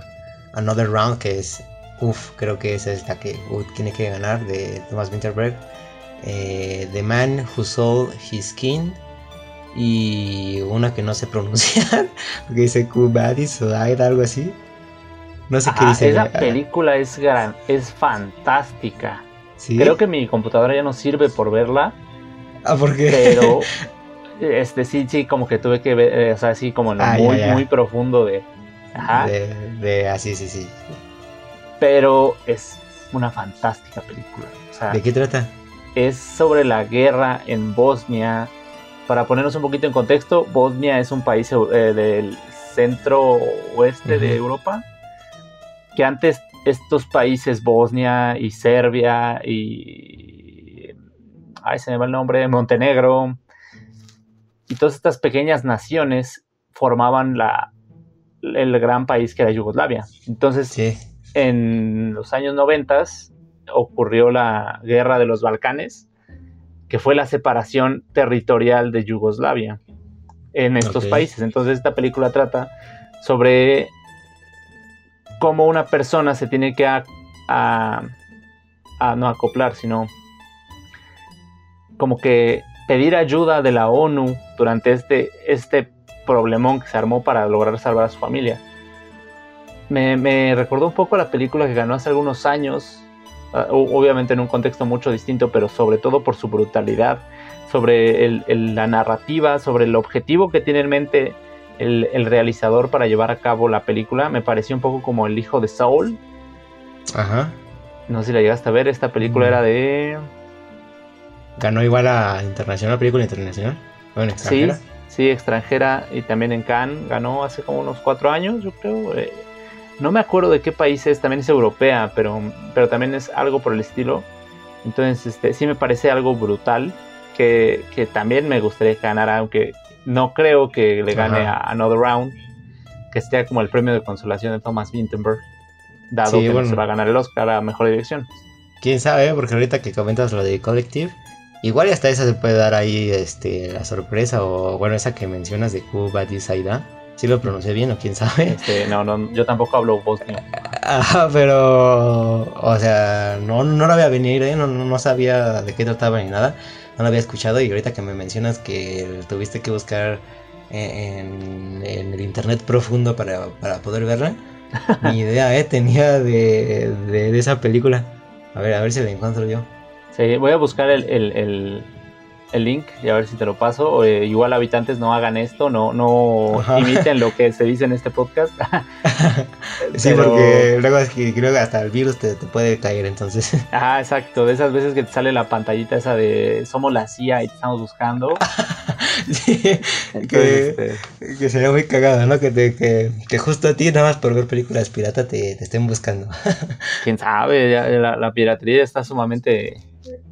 Another Round, que es, uff, creo que esa es la que uh, tiene que ganar, de Thomas Winterberg. Eh, The Man Who Sold His Skin. Y una que no sé pronunciar, porque dice Kubadis o algo así. No sé qué Ajá, dice. esa Ah, película es gran, es fantástica. ¿Sí? Creo que mi computadora ya no sirve por verla, Ah, ¿por qué? pero este sí, sí, como que tuve que ver, eh, o sea, así como en lo Ah, muy, ya. muy profundo de. Ajá. De, de, ah, sí, sí. Pero es una fantástica película. O sea, ¿De qué trata? es sobre la guerra en Bosnia. Para ponernos un poquito en contexto, Bosnia es un país eh, del centro oeste de. Europa. Que antes estos países, Bosnia y Serbia y. Ay, se me va el nombre, Montenegro. Y todas estas pequeñas naciones formaban la, el gran país que era Yugoslavia. Entonces, Sí. en los años 90 ocurrió la guerra de los Balcanes, que fue la separación territorial de Yugoslavia en estos países. Entonces esta película trata sobre cómo una persona se tiene que a, a- a no acoplar, sino como que pedir ayuda de la ONU durante este, este problemón que se armó para lograr salvar a su familia. Me, me recordó un poco la película que ganó hace algunos años, ah, obviamente en un contexto mucho distinto, pero sobre todo por su brutalidad, sobre el- el- la narrativa, sobre el objetivo que tiene en mente el, el realizador para llevar a cabo la película. Me pareció un poco como El hijo de Saul. Ajá. No sé si la llegaste a ver, esta película Mm. era de... Ganó igual a internacional, película internacional. Bueno, Sí, extranjera. sí, extranjera y también en Cannes. Ganó hace como unos cuatro años, yo creo. eh, no me acuerdo de qué país es, también es europea, pero, pero también es algo por el estilo. Entonces, este, sí me parece algo brutal que, que también me gustaría que ganara, aunque no creo que le gane Ajá. a Another Round, que sea como el premio de consolación de Thomas Vinterberg, dado Sí, que no se va a ganar el Oscar a Mejor Dirección. Quién sabe, porque ahorita que comentas lo de Collective, igual y hasta esa se puede dar ahí este, la sorpresa, o bueno, esa que mencionas de Cuba Saida. Si lo pronuncié bien o quién sabe. Este, no, no, yo tampoco hablo bosnio. Ajá, pero, o sea, no, no la veía venir, ¿eh? no, no sabía de qué trataba ni nada, no la había escuchado y ahorita que me mencionas que tuviste que buscar en, en el internet profundo para, para poder verla, ni idea, ¿eh? Tenía de, de, de esa película. A ver, a ver si la encuentro yo. Sí, voy a buscar el, el, el- el link y a ver si te lo paso. Eh, igual habitantes no hagan esto, no, no Ajá. imiten lo que se dice en este podcast. Sí, Pero- porque luego es que creo que hasta el virus te, te puede caer, entonces. Ah, exacto, de esas veces que te sale la pantallita esa de somos la CIA y te estamos buscando. sí, Entonces, que, este, que sería muy cagado, ¿no? Que, te, que, que justo a ti, nada más por ver películas pirata, te, te estén buscando. quién sabe, ya la, la piratería está sumamente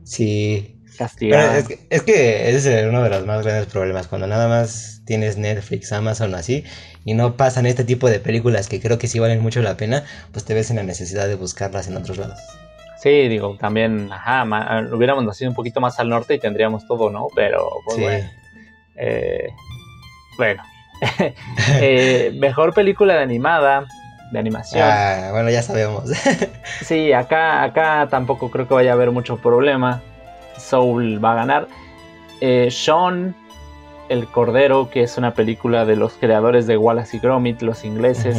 sí. Castigada. es, que, es que ese es uno de los más grandes problemas, cuando nada más tienes Netflix, Amazon o así, y no pasan este tipo de películas que creo que sí valen mucho la pena, pues te ves en la necesidad de buscarlas en otros lados. Sí, digo, también, ajá, ma- hubiéramos nacido un poquito más al norte y tendríamos todo, ¿no? Pero, pues Sí. bueno. Eh, bueno. Eh, mejor película de animada, de animación. Ah, bueno, ya sabemos. Sí, acá, acá tampoco creo que vaya a haber mucho problema. Soul va a ganar. Eh, Sean, el Cordero, que es una película de los creadores de Wallace y Gromit, los ingleses.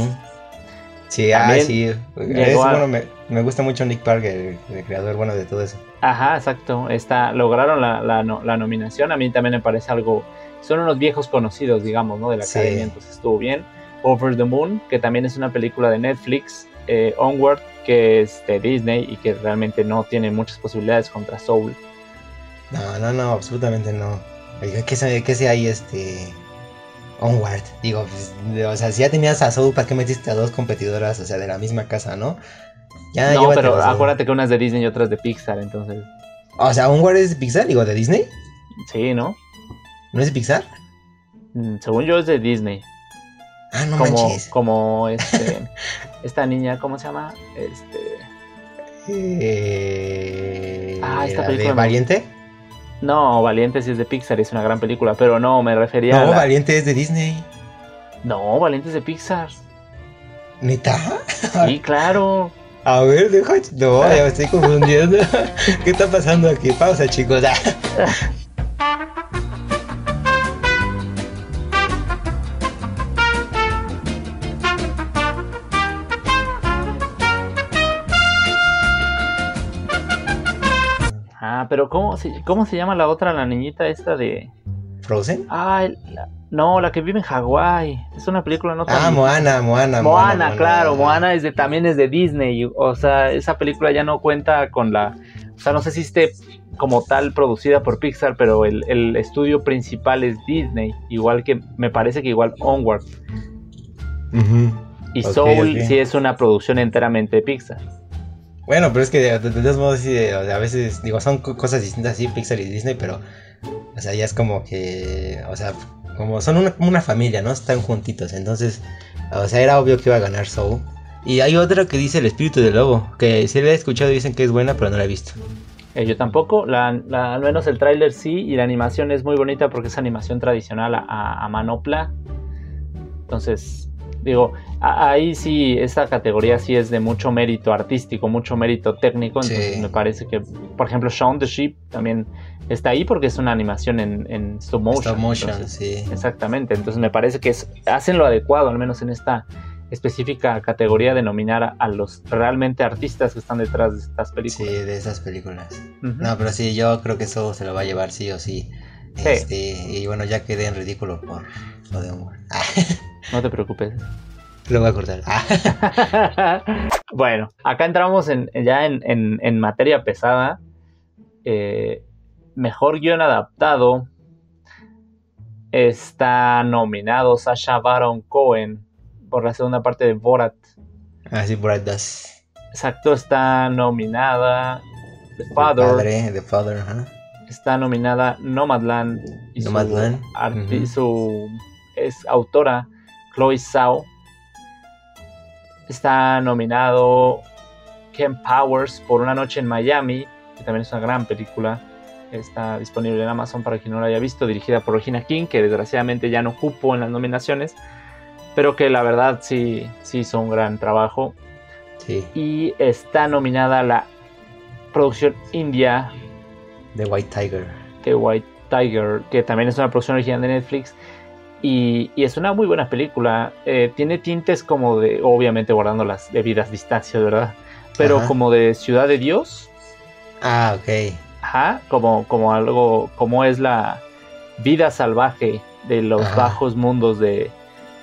Sí, ah, También sí. llegó Es, a- bueno, me, me gusta mucho Nick Park, el, el creador bueno de todo eso. Ajá, exacto. Está, lograron la, la no- la nominación. A mí también me parece algo. Son unos viejos conocidos, digamos, ¿no? De la Sí. academia, entonces estuvo bien. Over the Moon, que también es una película de Netflix. eh, Onward, que es de Disney y que realmente no tiene muchas posibilidades contra Soul. No, no, no, absolutamente no. Oiga, ¿qué sé, qué sé ahí este Onward? Digo, pues, o sea, si ya tenías a Soul, ¿para qué metiste a dos competidoras, o sea, de la misma casa, no? Ya, no, pero acuérdate que una es de Disney y otra es de Pixar, entonces. O sea, Onward es de Pixar, digo, de Disney. Sí, ¿no? ¿No es de Pixar? Mm, Según yo es de Disney. Ah, no como, manches. como este. esta niña, ¿cómo se llama? Este. Eh, Ah, esta ¿la película de me- Valiente? No, Valiente sí es de Pixar, es una gran película, pero no, me refería a. No, la- Valiente es de Disney. No, Valiente es de Pixar. ¿Neta? Sí, claro. A ver, deja. No, ya me estoy confundiendo. ¿Qué está pasando aquí? Pausa, chicos. Ah, pero ¿cómo se, ¿cómo se llama la otra, la niñita esta de. ¿Frozen? Ah, la- no, la que vive en Hawái. Es una película no tan. Ah, Moana, Moana, Moana, claro, Moana es de, también es de Disney. O sea, esa película ya no cuenta con la. O sea, no sé si esté como tal producida por Pixar, pero el, el estudio principal es Disney. Igual que, me parece que igual Onward. Y Soul ok. sí es una producción enteramente de Pixar. Bueno, pero es que de, de- de todos modos, sí, a veces, digo, son co- cosas distintas, sí, Pixar y Disney, pero, o sea, ya es como que, o sea, como son una, familia, ¿no? Están juntitos, entonces, o sea, era obvio que iba a ganar Soul. Y hay otra que dice El Espíritu del Lobo, que sí la he escuchado dicen que es buena, pero no la he visto. Eh, yo tampoco, la- al menos el tráiler sí, y la animación es muy bonita porque es animación tradicional a, a- a manopla. Entonces, digo, ahí sí, esta categoría sí es de mucho mérito artístico, mucho mérito técnico. Entonces Sí. me parece que, por ejemplo, Shaun the Sheep también está ahí porque es una animación en, en stop motion. Stop motion, entonces, sí. Exactamente, entonces me parece que es, hacen lo adecuado, al menos en esta específica categoría de nominar a, los realmente artistas que están detrás de estas Sí, películas. de esas películas. No, pero sí, yo creo que eso se lo va a llevar sí o sí. Sí. Este, y bueno, ya quedé en ridículo por lo de Onward. No te preocupes. lo voy a cortar. Ah, bueno, acá entramos en, ya en, en- en materia pesada. Eh, mejor guion adaptado. Está nominado Sasha Baron Cohen por la segunda parte de Borat. Así Brad Das. Exacto, está nominada The Father. padre, The Father. Está nominada Nomadland. Y su Nomadland, arti- ujú. su es autora Chloe Zhao. Está nominado Ken Powers por Una Noche en Miami, que también es una gran película. Está disponible en Amazon para quien no la haya visto, dirigida por Regina King, que desgraciadamente ya no cupo en las nominaciones, pero que la verdad sí, sí hizo un gran trabajo. Sí, Y está nominada la producción india The White Tiger. The White Tiger, que también es una producción original de Netflix. Y, y es una muy buena película. Eh, tiene tintes como de, obviamente guardando las debidas distancias, ¿verdad? Pero Ajá. como de Ciudad de Dios. Ah, ok. Ajá, como, como algo, como es la vida salvaje de los Ajá. bajos mundos de,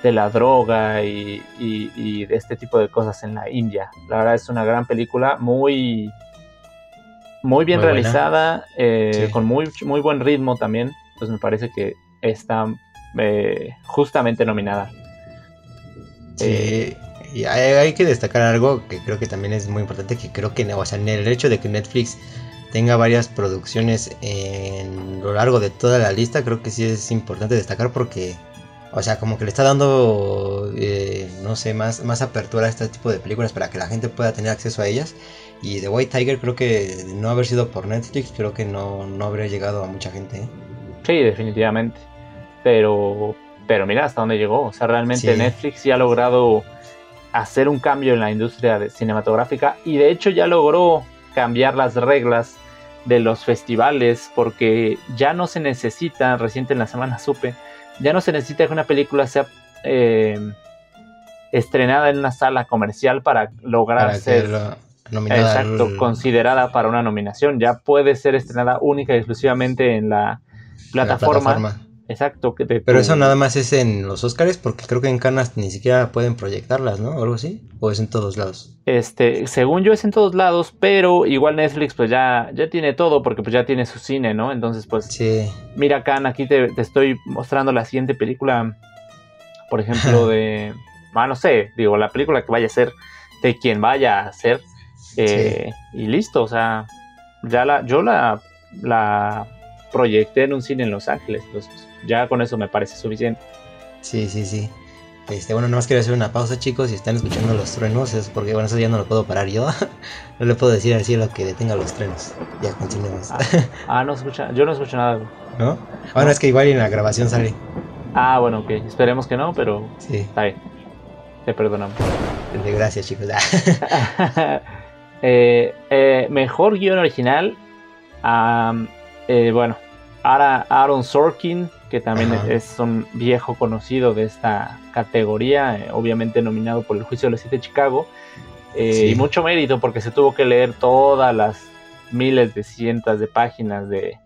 de la droga y, y- y de este tipo de cosas en la India. La verdad es una gran película, muy, muy bien Muy realizada, eh, Sí. con muy, muy buen ritmo también. Pues me parece que está eh, justamente nominada. Sí, y hay, hay que destacar algo que creo que también es muy importante, que creo que, o sea, en el hecho de que Netflix tenga varias producciones en lo largo de toda la lista, creo que sí es importante destacar porque, o sea, como que le está dando, eh, no sé, más, más apertura a este tipo de películas para que la gente pueda tener acceso a ellas. Y The White Tiger creo que no haber sido por Netflix, creo que no, no habría llegado a mucha gente. ¿eh? Sí, definitivamente. Pero, pero mira hasta dónde llegó. O sea, realmente Sí. Netflix ya ha logrado hacer un cambio en la industria de- cinematográfica y de hecho ya logró cambiar las reglas de los festivales porque ya no se necesita, reciente en la semana supe, ya no se necesita que una película sea eh, estrenada en una sala comercial para lograr Para ser al- Exacto, considerada para una nominación. Ya puede ser estrenada única y exclusivamente en la plataforma. Exacto. que Pero eso nada más es en los Oscars, porque creo que en Cannes ni siquiera pueden proyectarlas, ¿no? O algo así. O es en todos lados. Este, según yo es en todos lados, pero igual Netflix pues ya, ya tiene todo porque pues ya tiene su cine, ¿no? Entonces pues Sí. mira Can, aquí te, te estoy mostrando la siguiente película, por ejemplo de, ah, no sé, digo, la película que vaya a ser, de quien vaya a ser, eh, y listo, o sea, ya la, yo la, la proyecté en un cine en Los Ángeles, entonces ya con eso me parece suficiente. Sí, sí, sí. Este, bueno, nomás quiero hacer una pausa, chicos. Si están escuchando los truenos, es porque, bueno, eso ya no lo puedo parar yo. no le puedo decir al cielo que detenga los truenos. Ya continuemos. Ah, ah, no escucha, yo no escucho nada. ¿No? Bueno, es que igual en la grabación sale. Ah, bueno, ok, esperemos que no, pero Sí. está bien, te perdonamos. Gracias, chicos. Eh, eh, mejor guion original. am, eh, bueno, Ara- Aaron Sorkin, que también Ajá. es un viejo conocido de esta categoría, eh, obviamente nominado por el juicio de los siete de Chicago. Eh, Sí. Y mucho mérito porque se tuvo que leer todas las miles de cientos de páginas de,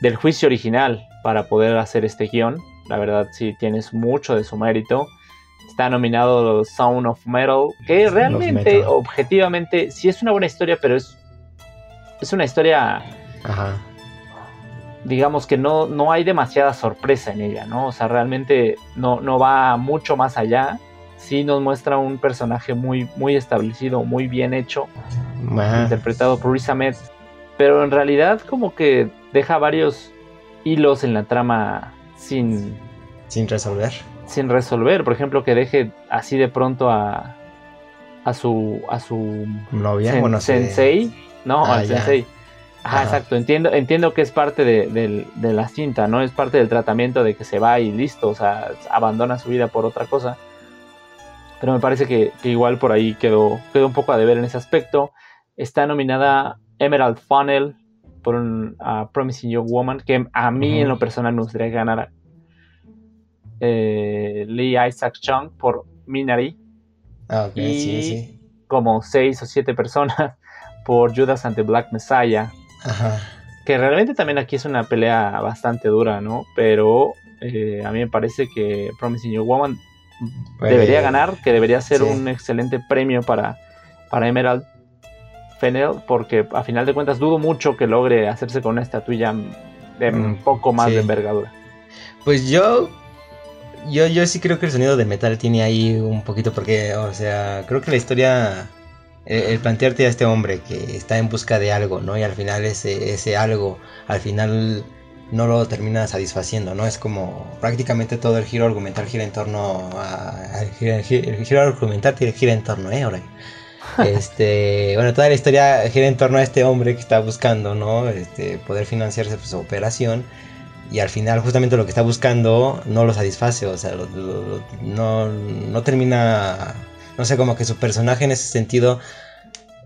del juicio original para poder hacer este guion. La verdad, sí, tienes mucho de su mérito. Está nominado Sound of Metal, que realmente, Metal. objetivamente, sí es una buena historia, pero es, es una historia, Ajá. Digamos que no, no hay demasiada sorpresa en ella, ¿no? O sea, realmente no, no va mucho más allá. Sí nos muestra un personaje muy, muy establecido, muy bien hecho, interpretado por Riz Ahmed, pero en realidad como que deja varios hilos en la trama sin, Sin resolver. sin resolver. Por ejemplo, que deje así de pronto a, a su a su Novia. sen- bueno, se- sensei, no, Ah, al ya. Ajá, Ajá. exacto. Entiendo, entiendo que es parte de, de la cinta, ¿no? Es parte del tratamiento de que se va y listo, o sea, abandona su vida por otra cosa. Pero me parece que, que igual por ahí quedó, quedó un poco a deber en ese aspecto. Está nominada Emerald Funnel por un a Promising Young Woman, que a mí en lo personal me gustaría que ganara. Eh, Lee Isaac Chung por Minari, Ah, ok, y- sí, sí. como seis o siete personas por Judas and the Black Messiah. Ajá. que realmente también aquí es una pelea bastante dura, ¿no? Pero eh, a mí me parece que Promising Young Woman Puede- debería ganar, que debería ser sí. un excelente premio para, para Emerald Fennell, porque a final de cuentas dudo mucho que logre hacerse con una estatuilla de un Mm, poco más sí. de envergadura. Pues yo, yo, yo sí creo que el sonido de metal tiene ahí un poquito porque, o sea, creo que la historia, el, el plantearte a este hombre que está en busca de algo, ¿no? Y al final ese, ese algo, al final no lo termina satisfaciendo, ¿no? Es como prácticamente todo el giro argumental gira en torno a... El giro, el giro- el giro argumental gira- en torno, ¿eh? Ahora. Este, bueno, toda la historia gira en torno a este hombre que está buscando, ¿no? Este, poder financiarse pues, su operación y al final justamente lo que está buscando no lo satisface, o sea, lo- no, no termina, no sé, como que su personaje en ese sentido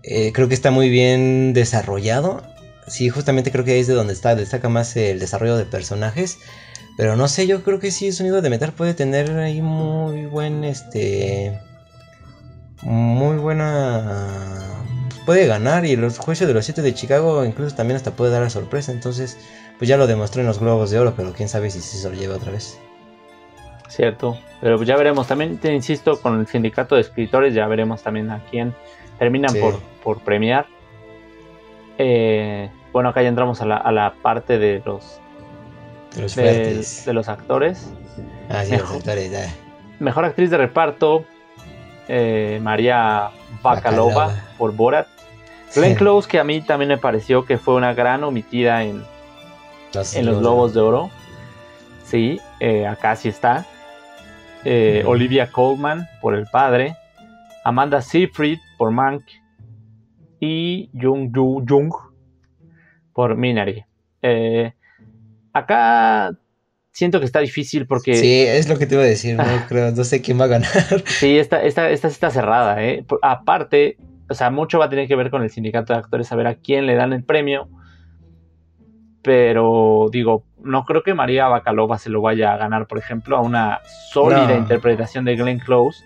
eh, creo que está muy bien desarrollado. Sí, justamente creo que ahí es de donde está, destaca más el desarrollo de personajes. Pero no sé, yo creo que sí, Sonido de Metal puede tener ahí muy buen, este... Muy buena... puede ganar y los juicios de los 7 de Chicago incluso también hasta puede dar la sorpresa. Entonces, pues ya lo demostró en los Globos de Oro, pero quién sabe si se lo lleva otra vez. Cierto, pero pues ya veremos. También te insisto con el sindicato de escritores, ya veremos también a quién terminan Sí. por, por premiar. Eh, bueno, acá ya entramos a la, a la parte de los, De los de, fuertes. de los actores. Ah, sí, los mejor. actores, ya. Mejor actriz de reparto, eh, María Bakalova por Borat. Glenn Close, que a mí también me pareció que fue una gran omitida en, en los Globos de Oro. Sí, eh, acá sí está. Eh. Olivia Colman por El Padre. Amanda Seyfried por Mank. Y Jung Yoo Jung por Minari. Eh, acá siento que está difícil porque Sí, es lo que te iba a decir, no creo, no sé quién va a ganar. Sí, esta, esta, está cerrada, ¿eh? Aparte, o sea, mucho va a tener que ver con el sindicato de actores, saber a quién le dan el premio. Pero digo, no creo que María Bacalova se lo vaya a ganar, por ejemplo, a una sólida No. interpretación de Glenn Close.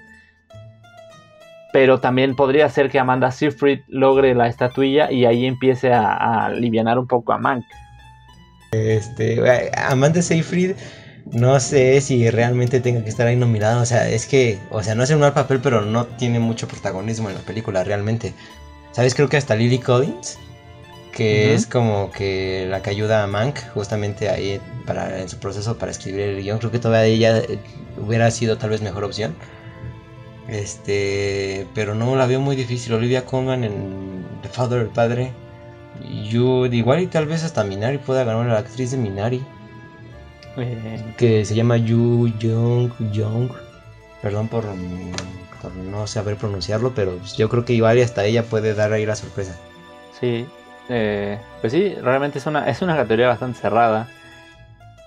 Pero también podría ser que Amanda Seyfried logre la estatuilla y ahí empiece a, a alivianar un poco a Mank. Este, Amanda Seyfried, no sé si realmente tenga que estar ahí nominada. O sea, es que, o sea, no hace un mal papel, pero no tiene mucho protagonismo en la película realmente. ¿Sabes? Creo que hasta Lily Collins, que es como que la que ayuda a Mank justamente ahí para, en su proceso para escribir el guion. Creo que todavía ella eh, hubiera sido tal vez mejor opción. Este, pero no la veo muy difícil. Olivia Colman en The Father, el padre. Yo, igual y tal vez hasta Minari pueda ganar a la actriz de Minari. Eh, Que se llama Yu Young Young. Perdón por, por no saber pronunciarlo, pero yo creo que igual y hasta ella puede dar ahí la sorpresa. Sí, eh, pues sí, realmente es una, es una categoría bastante cerrada.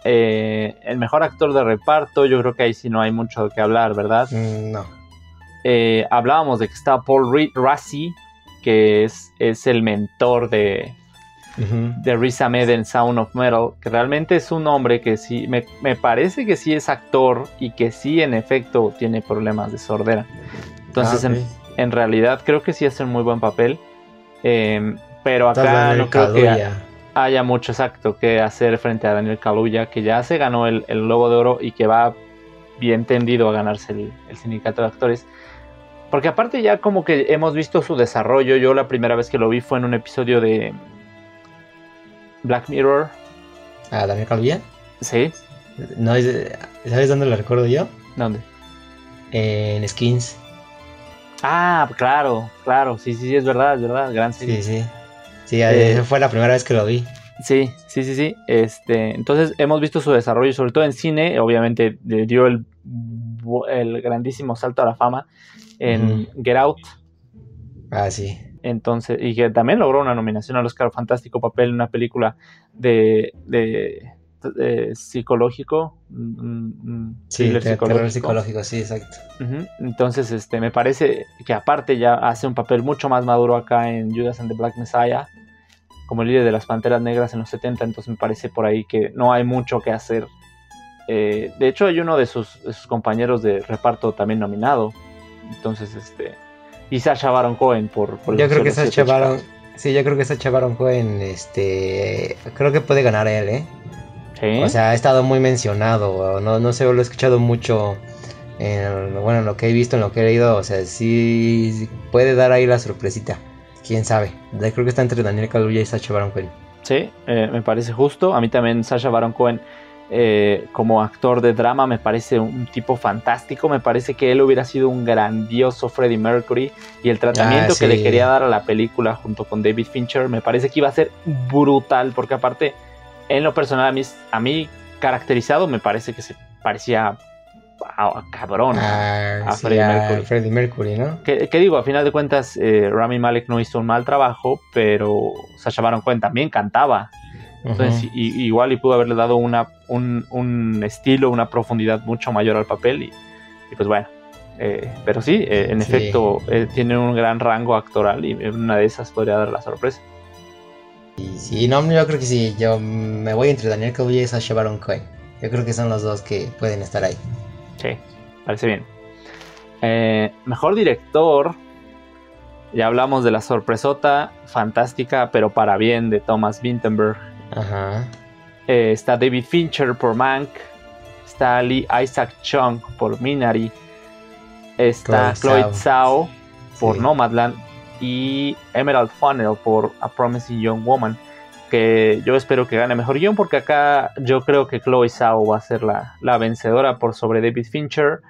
Eh, el mejor actor de reparto, yo creo que ahí sí no hay mucho que hablar, ¿verdad? Mm, no. Eh, hablábamos de que está Paul Ri- Rassi, que es, es el mentor de, Ujú. de Riz Ahmed en Sound of Metal, que realmente es un hombre que sí, me, me parece que sí es actor y que sí en efecto tiene problemas de sordera. Entonces, Ah, en, en realidad creo que sí hace un muy buen papel. Eh, pero acá Daniel no creo que haya mucho exacto que hacer frente a Daniel Kaluuya, que ya se ganó el, el Globo de Oro y que va bien tendido a ganarse el, el sindicato de actores. Porque aparte ya como que hemos visto su desarrollo. Yo la primera vez que lo vi fue en un episodio de Black Mirror. ¿A Daniel Kaluuya? ¿Sí? No, es- ¿sabes dónde lo recuerdo yo? ¿Dónde? En Skins. Ah, claro, claro. Sí, sí, sí, es verdad, es verdad. Gran serie. Sí, sí. Sí, Eh, esa fue la primera vez que lo vi. Sí, sí, sí, sí. Este, entonces hemos visto su desarrollo, sobre todo en cine. Obviamente le dio el, grandísimo salto a la fama en Get Out. Ah, sí. Entonces, y que también logró una nominación al Oscar Fantástico Papel en una película de, de, de psicológico. un- un Sí, thriller te- terror psicológico, sí, exacto. Entonces, este, me parece que aparte ya hace un papel mucho más maduro acá en Judas and the Black Messiah, como el líder de las Panteras Negras en los 70, entonces me parece por ahí que no hay mucho que hacer. Eh, de hecho, hay uno de sus, de sus compañeros de reparto también nominado. Entonces, este. Y Sacha Baron Cohen por, por Yo creo que Siete Baron, Sí, yo creo que Baron Cohen, este, creo que puede ganar él, ¿eh? Sí. O sea, ha estado muy mencionado, no, no sé, lo he escuchado mucho, en, bueno, en lo que he visto, en lo que he leído, o sea, sí puede dar ahí la sorpresita, quién sabe. Creo que está entre Daniel Kaluuya y Sacha Baron Cohen. Sí, eh, me parece justo. A mí también Sasha Baron Cohen eh, como actor de drama me parece un tipo fantástico. Me parece que él hubiera sido un grandioso Freddie Mercury y el tratamiento Ah, que le quería dar a la película junto con David Fincher me parece que iba a ser brutal porque aparte en lo personal a mí, a mí caracterizado me parece que se parecía a, a cabrón. Ah, a sí, Freddie a Mercury. Freddie Mercury, ¿no? Que, que digo, a final de cuentas, eh, Rami Malek no hizo un mal trabajo, pero Sasha Baron Cohen también cantaba. Entonces, y- igual y pudo haberle dado una, un, un estilo, una profundidad mucho mayor al papel. Y, y pues bueno, eh, pero sí, eh, en Sí. efecto, tiene un gran rango actoral y en una de esas podría dar la sorpresa. Y sí, no, yo creo que sí, yo me voy entre Daniel Kaluuya y Sacha Baron Cohen. Yo creo que son los dos que pueden estar ahí. Sí, parece bien. Eh, mejor director. Ya hablamos de la sorpresota fantástica, pero para bien, de Thomas Vinterberg. Ajá. Eh, está David Fincher por Mank. Está Lee Isaac Chung por Minari. Está Chloe Chloe Zhao por Sí. Nomadland. Y Emerald Funnel por A Promising Young Woman. Que yo espero que gane mejor guion porque acá yo creo que Chloe Zhao va a ser la, la vencedora por sobre David Fincher.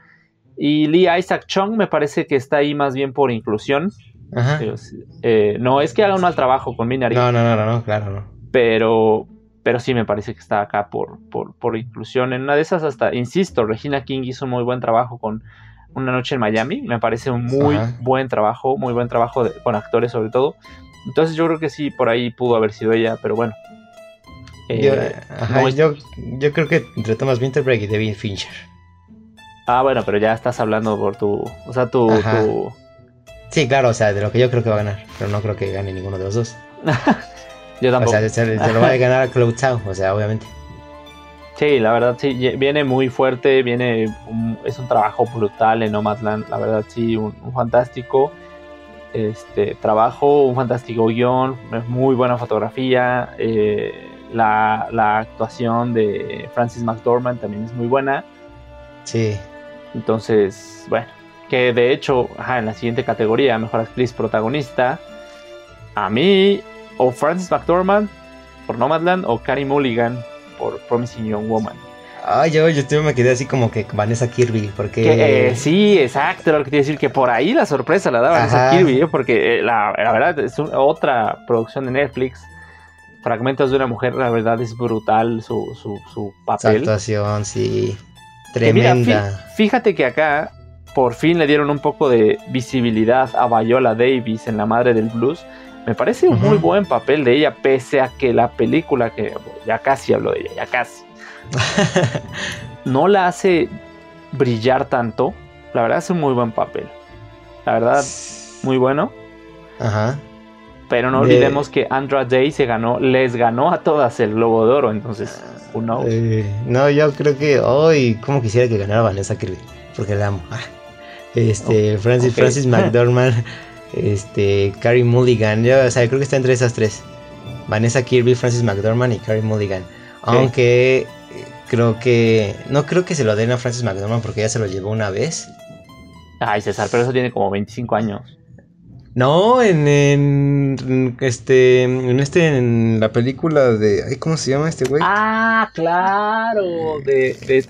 Y Lee Isaac Chung me parece que está ahí más bien por inclusión. Ajá. Eh, no es que haga un mal trabajo con Minari No, no, no, no, no, claro, no. pero, pero sí me parece que está acá por, por, por inclusión. En una de esas hasta, insisto, Regina King hizo un muy buen trabajo con Una Noche en Miami. Me parece un muy Ajá. buen trabajo, muy buen trabajo de- con actores sobre todo. Entonces yo creo que sí, por ahí pudo haber sido ella, pero bueno. Eh, yo, ajá, no es- yo, yo creo que entre Thomas Winterberg y David Fincher. Ah, bueno, pero ya estás hablando por tu... O sea, tu... Tu- Sí, claro, o sea, de lo que yo creo que va a ganar, pero no creo que gane ninguno de los dos. yo O tampoco. sea, se, se lo va a ganar a Chloe Zhao, o sea, obviamente. Sí, la verdad sí, viene muy fuerte, viene un- es un trabajo brutal en Nomadland, la verdad sí, un, un fantástico este trabajo, un fantástico guion, muy buena fotografía, eh, la, la actuación de Francis McDormand también es muy buena, Sí. entonces, bueno, que de hecho, ajá, en la siguiente categoría, mejor actriz protagonista, a mí, o Francis McDormand por Nomadland, o Carey Mulligan por Promising Young Woman. Ay, yo, yo me quedé así como que Vanessa Kirby, porque... Que, eh, sí, exacto, lo que a decir, que por ahí la sorpresa la daban esa Ajá. Kirby, ¿eh? porque eh, la, la verdad es un- otra producción de Netflix. Fragmentos de una mujer, la verdad es brutal su, su, su Su papel. actuación, sí. Mira, Tremenda. fí- fíjate que acá por fin le dieron un poco de visibilidad a Viola Davis en La Madre del Blues. Me parece un muy buen papel de ella, pese a que la película, que ya casi hablo de ella, ya casi, no la hace brillar tanto. La verdad es un muy buen papel. La verdad, muy bueno. Ajá. Pero no De- olvidemos que Andra Day se ganó, les ganó a todas el Globo de Oro. Entonces, who knows? Eh, no, yo creo que hoy, como quisiera que ganara Vanessa Kirby, porque la amo. Ah. Este, Francis, ok. Francis McDormand, este, Carrie Mulligan, yo, o sea, creo que está entre esas tres. Vanessa Kirby, Francis McDormand y Carrie Mulligan. Aunque creo que, no creo que se lo den a Francis McDormand porque ya se lo llevó una vez. Ay, César, pero eso tiene como 25 años. No, en, en este, en este, en la película de, ay, ¿cómo se llama este güey? Ah, claro. De, de-.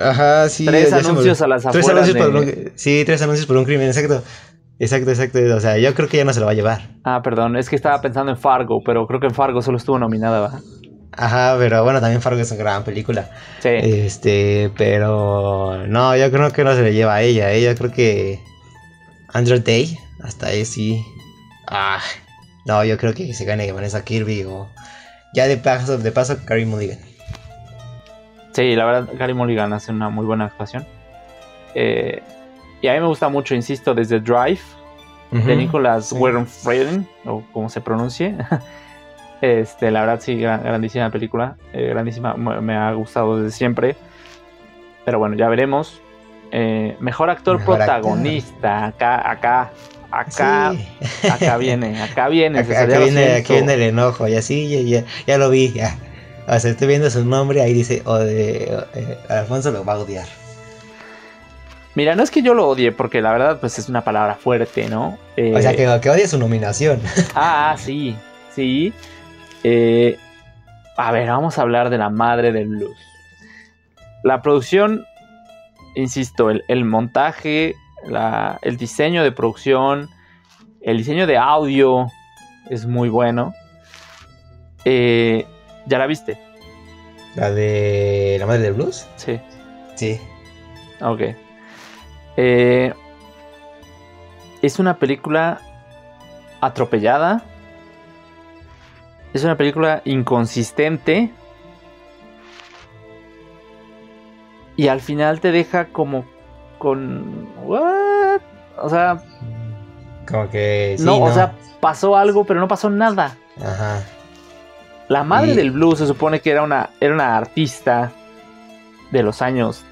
Ajá, sí. Tres anuncios a las Tres afueras anuncios por de- un- Sí, tres anuncios por un crimen, exacto. Exacto, exacto. O sea, yo creo que ya no se lo va a llevar. Ah, perdón, es que estaba pensando en Fargo, pero creo que en Fargo solo estuvo nominada, ¿verdad? Ajá, pero bueno, también Fargo es una gran película. Sí. Este, pero no, yo creo que no se le lleva a ella. Ella creo que Andrew Day, hasta ahí sí. Ah, no, yo creo que se gane Vanessa Kirby o ya de paso, de paso Carrie Mulligan. Sí, la verdad, Gary Mulligan hace una muy buena actuación. Eh, y a mí me gusta mucho, insisto, desde Drive, de Ujú, Nicholas sí. Wernfreden, o como se pronuncie. este, la verdad, sí, gran- grandísima película. eh, grandísima, me, me ha gustado desde siempre. Pero bueno, ya veremos. Eh, mejor actor Mejor actor. protagonista. Acá, acá acá, Sí. acá viene, acá viene. Acá, acá viene, aquí viene el enojo, y así, ya, ya, ya lo vi, ya. O sea, estoy viendo su nombre, ahí dice, o de, o- eh, Alfonso lo va a odiar. Mira, no es que yo lo odie, porque la verdad, pues es una palabra fuerte, ¿no? Eh, O sea, que, que odia su nominación. Ah, sí, sí. Eh, a ver, vamos a hablar de la madre del blues. La producción, insisto, el, el montaje, la- el diseño de producción, el diseño de audio es muy bueno. Eh, ¿Ya la viste? La de la madre del blues. Sí. Sí. Ok. Eh, es una película atropellada. Es una película inconsistente. Y al final te deja como con... ¿What? O sea, Como que sí, no, no, o sea, pasó algo, pero no pasó nada. Ajá. La madre del blues se supone que era una, era una artista de los años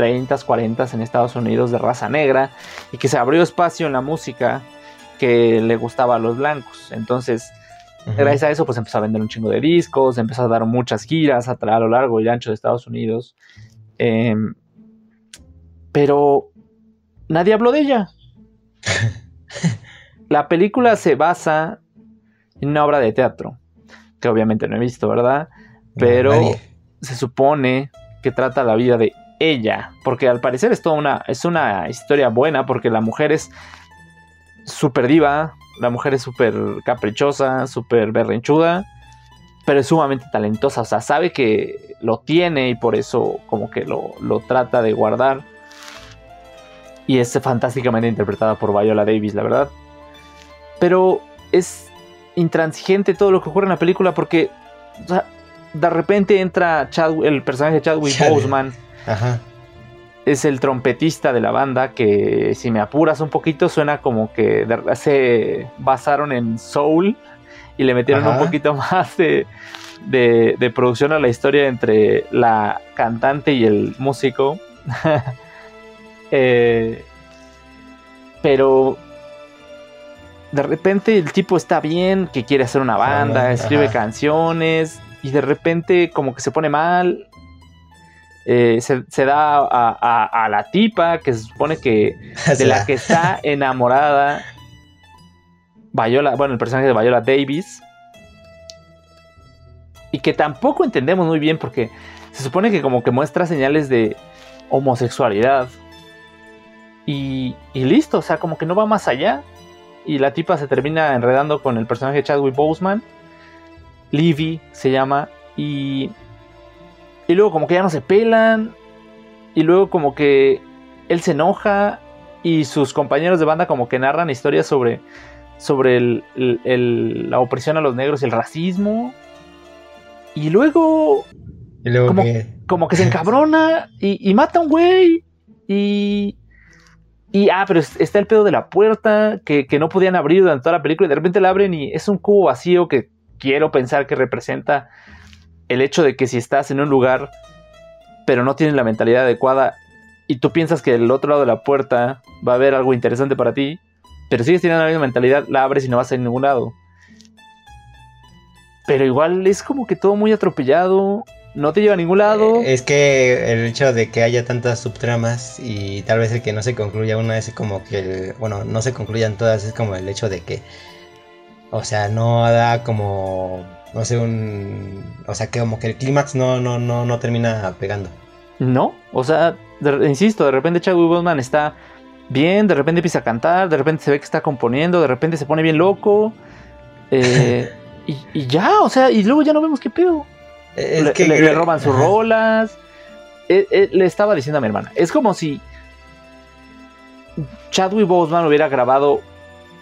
30, 40 en Estados Unidos de raza negra y que se abrió espacio en la música que le gustaba a los blancos. Entonces, gracias a eso, pues empezó a vender un chingo de discos, empezó a dar muchas giras a, a lo largo y ancho de Estados Unidos. Em, pero nadie habló de ella. La película se basa en una obra de teatro, que obviamente no he visto, ¿verdad? Pero se supone que trata la vida de ella, porque al parecer es toda una, es una historia buena, porque la mujer es súper diva, la mujer es súper caprichosa, súper berrinchuda, pero es sumamente talentosa, o sea, sabe que lo tiene y por eso como que lo, lo trata de guardar. Y es fantásticamente interpretada por Viola Davis, la verdad. Pero es intransigente todo lo que ocurre en la película porque o sea, de repente entra Chad- el personaje de Chadwick Chadwick. Boseman Ajá. es el trompetista de la banda que si me apuras un poquito suena como que se basaron en soul y le metieron Ajá. un poquito más de, de- de producción a la historia entre la cantante y el músico. Eh, pero de repente el tipo está bien, que quiere hacer una banda, Ajá. escribe canciones y de repente como que se pone mal. Eh, se, se da a, a- a la tipa que se supone que O de sea, la que está enamorada Viola, bueno, el personaje de Viola Davis. Y que tampoco entendemos muy bien porque se supone que como que muestra señales de homosexualidad. Y, y listo, o sea, como que no va más allá. Y la tipa se termina enredando con el personaje de Chadwick Boseman. Livy se llama. Y, y luego como que ya no se pelan. Y luego como que él se enoja y sus compañeros de banda como que narran historias sobre, sobre el- el- el- la opresión a los negros y el racismo. Y luego y luego como- como que se encabrona y, y mata a un güey. Y, y, ah, pero es- está el pedo de la puerta que, que no podían abrir durante toda la película y de repente la abren y es un cubo vacío que quiero pensar que representa el hecho de que si estás en un lugar pero no tienes la mentalidad adecuada y tú piensas que del otro lado de la puerta va a haber algo interesante para ti, pero sigues teniendo la misma mentalidad, la abres y no vas a ningún lado. Pero igual es como que todo muy atropellado, no te lleva a ningún lado. Eh, Es que el hecho de que haya tantas subtramas y tal vez el que no se concluya una es como que, el- bueno, no se concluyan todas, es como el hecho de que, o sea, no da como, no sé, un, o sea, que como que el clímax no, no, no, no termina pegando. No, o sea, de- insisto, de repente Chadwick Boseman está bien, de repente empieza a cantar, de repente se ve que está componiendo, de repente se pone bien loco. eh, y, y ya, o sea, y luego ya no vemos qué pedo. Es le, que le- le roban sus rolas. Eh, eh, le estaba diciendo a mi hermana, es como si Chadwick Boseman hubiera grabado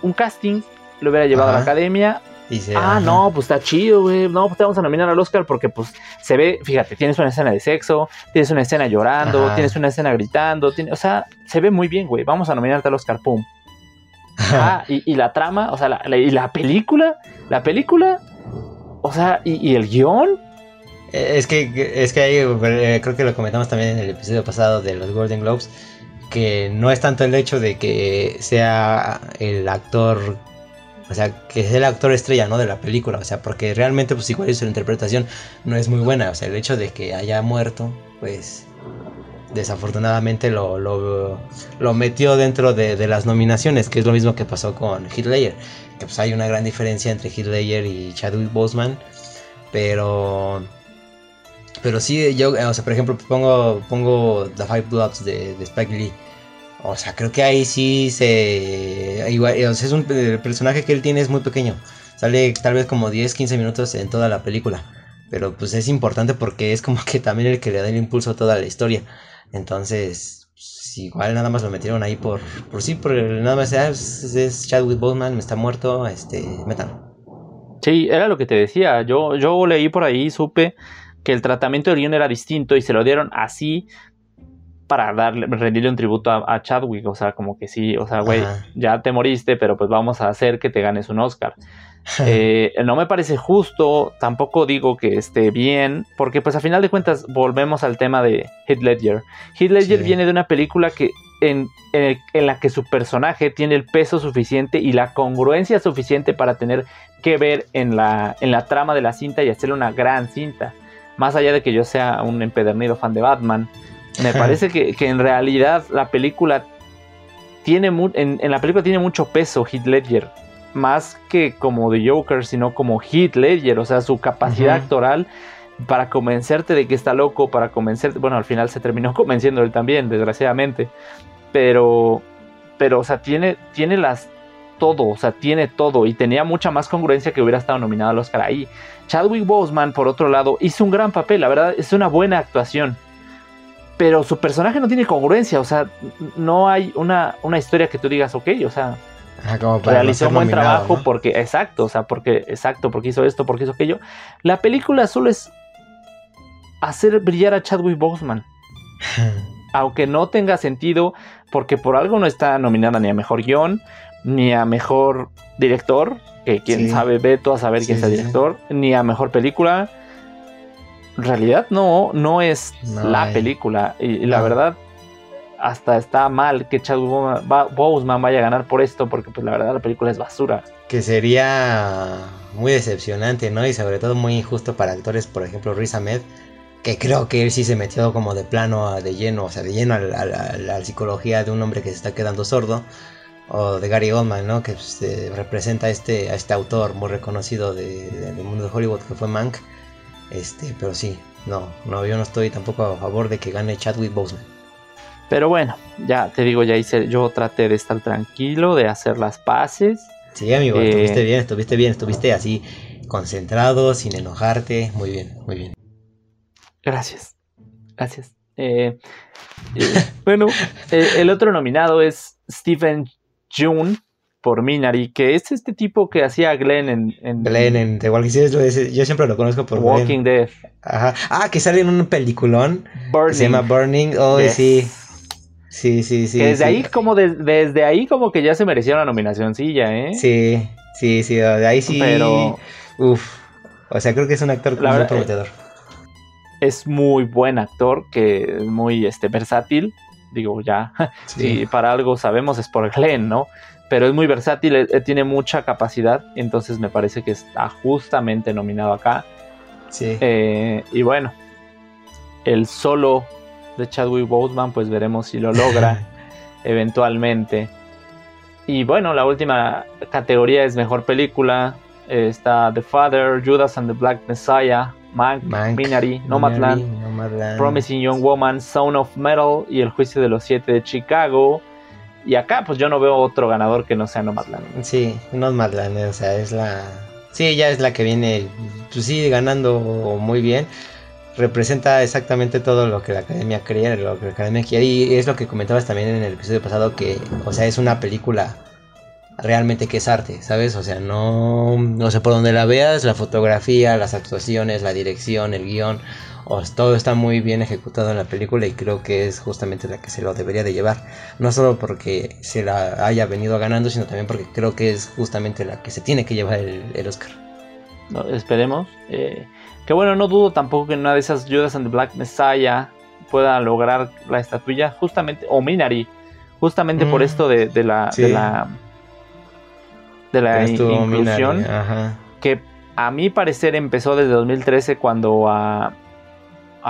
un casting, lo hubiera llevado a la academia. Ah, ajá. no, pues está chido, güey. No, pues te vamos a nominar al Oscar porque pues se ve, fíjate, tienes una escena de sexo, tienes una escena llorando, Ajá. tienes una escena gritando, tiene- o sea, se ve muy bien, güey. Vamos a nominarte al Oscar, pum. Ah, y, y la trama, o sea, la, la- y la película, la película, o sea, y, y el guion, Eh, Es que, es que ahí eh, creo que lo comentamos también en el episodio pasado de los Golden Globes. que no es tanto el hecho de que sea el actor, o sea, que es el actor estrella, ¿no? De la película, o sea, porque realmente pues igual su interpretación no es muy buena, o sea, el hecho de que haya muerto, pues desafortunadamente lo, lo, metió dentro de, de, las nominaciones, que es lo mismo que pasó con Hitler, que pues hay una gran diferencia entre Hitler y Chadwick Boseman, pero pero sí, yo, o sea, por ejemplo, pongo, pongo The Five Bloods de, de Spike Lee. O sea, creo que ahí sí se. Igual, es un el personaje que él tiene es muy pequeño. Sale tal vez como 10, 15 minutos en toda la película. Pero pues es importante porque es como que también el que le da el impulso a toda la historia. Entonces, pues, igual nada más lo metieron ahí por, por sí, por nada más ah, es, es Chadwick Boseman, está muerto, este, métanlo. Sí, era lo que te decía. Yo, yo leí por ahí, supe que el tratamiento del guion era distinto y se lo dieron así para darle, rendirle un tributo a, a Chadwick. O sea, como que sí, o sea, güey, ya te moriste, pero pues vamos a hacer que te ganes un Oscar. eh, no me parece justo, tampoco digo que esté bien, porque pues a final de cuentas volvemos al tema de Heath Ledger. Heath Ledger sí. viene de una película que en, en, en, la que su personaje tiene el peso suficiente y la congruencia suficiente para tener que ver en la, en la trama de la cinta y hacerle una gran cinta. Más allá de que yo sea un empedernido fan de Batman, me parece que, que en realidad la película tiene en, en, la película tiene mucho peso Heath Ledger más que como The Joker sino como Heath Ledger o sea su capacidad uh -huh. actoral para convencerte de que está loco para convencerte bueno al final se terminó convenciendo él también desgraciadamente pero pero o sea tiene tiene las todo, o sea, tiene todo y tenía mucha más congruencia que hubiera estado nominado al Oscar ahí. Chadwick Boseman, por otro lado, hizo un gran papel, la verdad, es una buena actuación. Pero su personaje no tiene congruencia, o sea, no hay una, una historia que tú digas, ok, o sea, ah, como para realizó no un buen nominado, trabajo ¿no? porque, exacto, o sea, porque, exacto, porque hizo esto, porque hizo aquello. La película solo es hacer brillar a Chadwick Boseman. Aunque no tenga sentido, porque por algo no está nominada ni a mejor guion, ni a mejor director, que quién sí. sabe, Beto a saber sí, quién es el director, sí. ni a mejor película. En realidad no, no es no la hay. película. Y, y no. la verdad, hasta está mal que Chadwick Boseman vaya a ganar por esto, porque pues la verdad la película es basura. Que sería muy decepcionante, ¿no? Y sobre todo muy injusto para actores, por ejemplo, Riz Ahmed, que creo que él sí se metió como de plano, de lleno, o sea, de lleno a la, a a psicología de un hombre que se está quedando sordo o de Gary Oldman, ¿no? Que pues, eh, representa a este, a este autor muy reconocido de, de, del mundo de Hollywood que fue Mank. Este, pero sí, no, no, yo no estoy tampoco a favor de que gane Chadwick Boseman. Pero bueno, ya te digo, ya hice, yo traté de estar tranquilo, de hacer las paces. Sí, amigo, eh, estuviste bien, estuviste bien, estuviste así concentrado, sin enojarte, muy bien, muy bien. Gracias, gracias. Eh, eh, bueno, el otro nominado es Stephen June por Minari, que es este tipo que hacía Glenn en, en Glenn en The Walking Dead, yo siempre lo conozco por Walking. Dead. Ajá. Ah, que sale en un peliculón Burning. que se llama Burning. Oh, yes. sí. Sí, sí, sí. Que desde sí. ahí como de, desde ahí como que ya se merecía una nominación silla, ¿eh? Sí, sí, sí, de ahí sí. Pero uf. O sea, creo que es un actor muy verdad, prometedor. Es muy buen actor, que es muy este versátil digo ya, sí. y para algo sabemos es por Glenn, ¿no? Pero es muy versátil, eh, tiene mucha capacidad, entonces me parece que está justamente nominado acá. Sí. Eh, y bueno, el solo de Chadwick Boseman, pues veremos si lo logra eventualmente. Y bueno, la última categoría es mejor película. Eh, está The Father, Judas and the Black Messiah, Mank, Mank Minari, Nomadland, Nomadland, Promising Young Woman, Sound of Metal y El Juicio de los Siete de Chicago. Y acá, pues yo no veo otro ganador que no sea Nomadland. Sí, Nomadland, o sea, es la. Sí, ella es la que viene, pues sí, ganando muy bien. Representa exactamente todo lo que la academia quería, lo que la academia quiere. Y es lo que comentabas también en el episodio pasado: que, o sea, es una película realmente que es arte, ¿sabes? O sea, no, no sé por dónde la veas, la fotografía, las actuaciones, la dirección, el guion, o todo está muy bien ejecutado en la película y creo que es justamente la que se lo debería de llevar. No solo porque se la haya venido ganando, sino también porque creo que es justamente la que se tiene que llevar el, el Oscar. No, esperemos. Eh, que bueno, no dudo tampoco que una de esas Judas and the Black Messiah pueda lograr la estatuilla, justamente, o Minari justamente por Mm. esto de, de la, Sí. de la de la in- inclusión, Minari, Ajá. que a mi parecer empezó desde 2013 cuando a,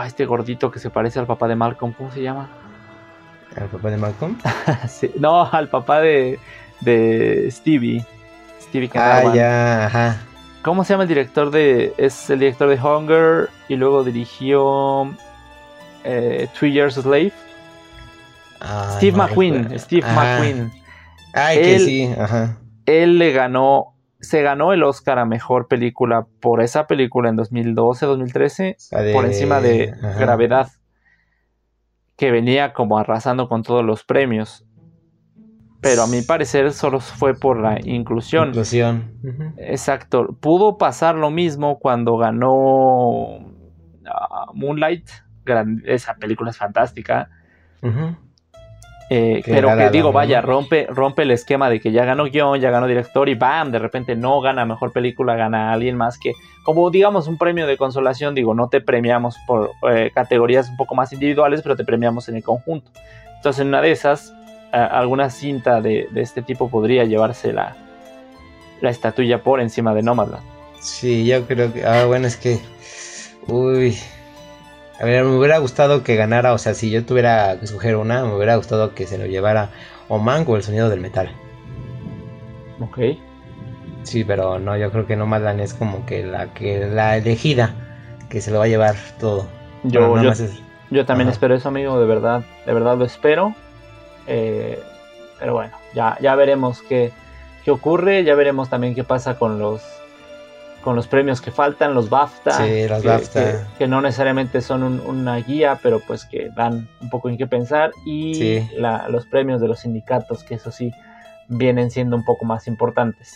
a este gordito que se parece al papá de Malcolm, ¿cómo se llama? ¿Al papá de Malcolm? Sí, no, al papá de, de Stevie. Stevie ah, Canarvan. ya, ajá. ¿Cómo se llama el director de... Es el director de Hunger y luego dirigió eh, Three Years a Slave. Ah, Steve no McQueen. recuerdo. Steve. McQueen. Ay, que sí, ajá. Él le ganó... Se ganó el Oscar a Mejor Película por esa película en 2012-2013 La de- por encima de ajá. Gravedad, que venía como arrasando con todos los premios. Pero a mi parecer solo fue por la inclusión. Exacto. Pudo pasar lo mismo cuando ganó ah, Moonlight. Gran- esa película es fantástica. Eh, pero que digo, vaya, rompe, rompe el esquema de que ya ganó guion, ya ganó director y ¡bam! De repente no gana mejor película, gana alguien más que, como digamos, un premio de consolación. Digo, no te premiamos por eh, categorías un poco más individuales, pero te premiamos en el conjunto. Entonces, en una de esas, alguna cinta de, de este tipo podría llevarse la, la estatuilla por encima de Nomadland. Sí, yo creo que. Ah, bueno, es que. Uy. A ver, me hubiera gustado que ganara. O sea, si yo tuviera que escoger una, me hubiera gustado que se lo llevara o Mango o el sonido del metal. Ok. Sí, pero no, yo creo que Nomadland es como que la que la elegida que se lo va a llevar todo. Yo, Bueno, nada yo, más es- yo también Ajá. espero eso, amigo, de verdad, de verdad lo espero. Eh, pero bueno, ya, ya veremos qué, qué ocurre, ya veremos también qué pasa con los con los premios que faltan, los BAFTA, Sí, los que, BAFTA. que- que no necesariamente son un- una guía, pero pues que dan un poco en qué pensar, y Sí. la- los premios de los sindicatos, que eso sí vienen siendo un poco más importantes.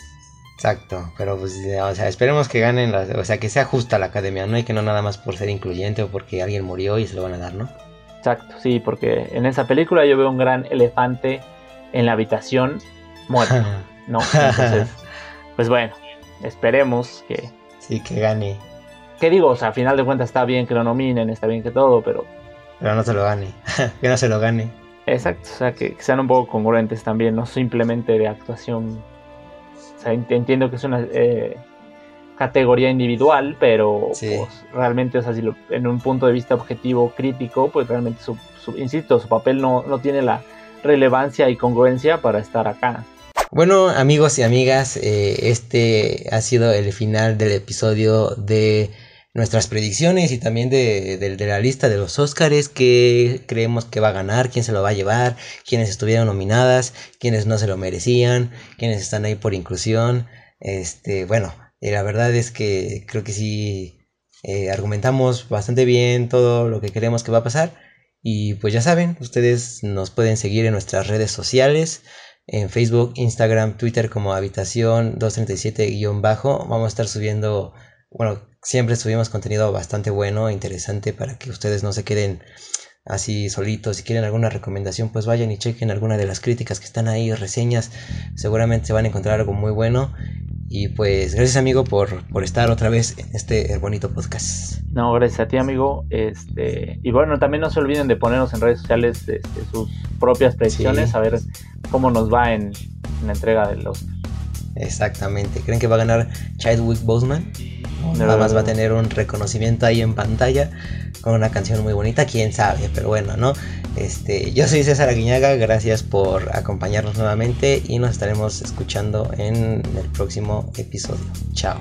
Exacto, pero pues, o sea, esperemos que ganen, las- o sea, que sea justa la academia, no hay que no nada más por ser incluyente o porque alguien murió y se lo van a dar, ¿no? Exacto, sí, porque en esa película yo veo un gran elefante en la habitación muerto, ¿no? Entonces, pues bueno, esperemos que... sí, que gane, ¿Qué digo? O sea, a final de cuentas está bien que lo nominen, está bien que todo, pero... pero no se lo gane, que no se lo gane. Exacto, o sea, que, que sean un poco congruentes también, no simplemente de actuación. O sea, ent- entiendo que es una eh, categoría individual, pero Sí. pues, realmente, o sea, si lo- en un punto de vista objetivo, crítico, pues realmente, su, su- insisto, su papel no, no tiene la relevancia y congruencia para estar acá. Bueno, amigos y amigas, eh, este ha sido el final del episodio de nuestras predicciones y también de, de- la lista de los Óscares que creemos que va a ganar, quién se lo va a llevar, quiénes estuvieron nominadas, quiénes no se lo merecían, quiénes están ahí por inclusión. Este, bueno, eh, la verdad es que creo que sí eh, argumentamos bastante bien todo lo que queremos que va a pasar. Y pues ya saben, ustedes nos pueden seguir en nuestras redes sociales en Facebook, Instagram, Twitter como Habitación 237-bajo. Vamos a estar subiendo, bueno, siempre subimos contenido bastante bueno, interesante para que ustedes no se queden así solitos. Si quieren alguna recomendación, pues vayan y chequen alguna de las críticas que están ahí, reseñas. Seguramente se van a encontrar algo muy bueno. Y pues gracias amigo por, por estar otra vez en este bonito podcast. No, gracias a ti, amigo. Este, y bueno, también no se olviden de ponernos en redes sociales este, sus propias predicciones, Sí. a ver cómo nos va en, en la entrega de los Exactamente. ¿Creen que va a ganar Chadwick Boseman? No, Nada más va a tener un reconocimiento ahí en pantalla con una canción muy bonita, quién sabe, pero bueno, ¿no? Este, yo soy César Aguiñaga, gracias por acompañarnos nuevamente y nos estaremos escuchando en el próximo episodio. Chao.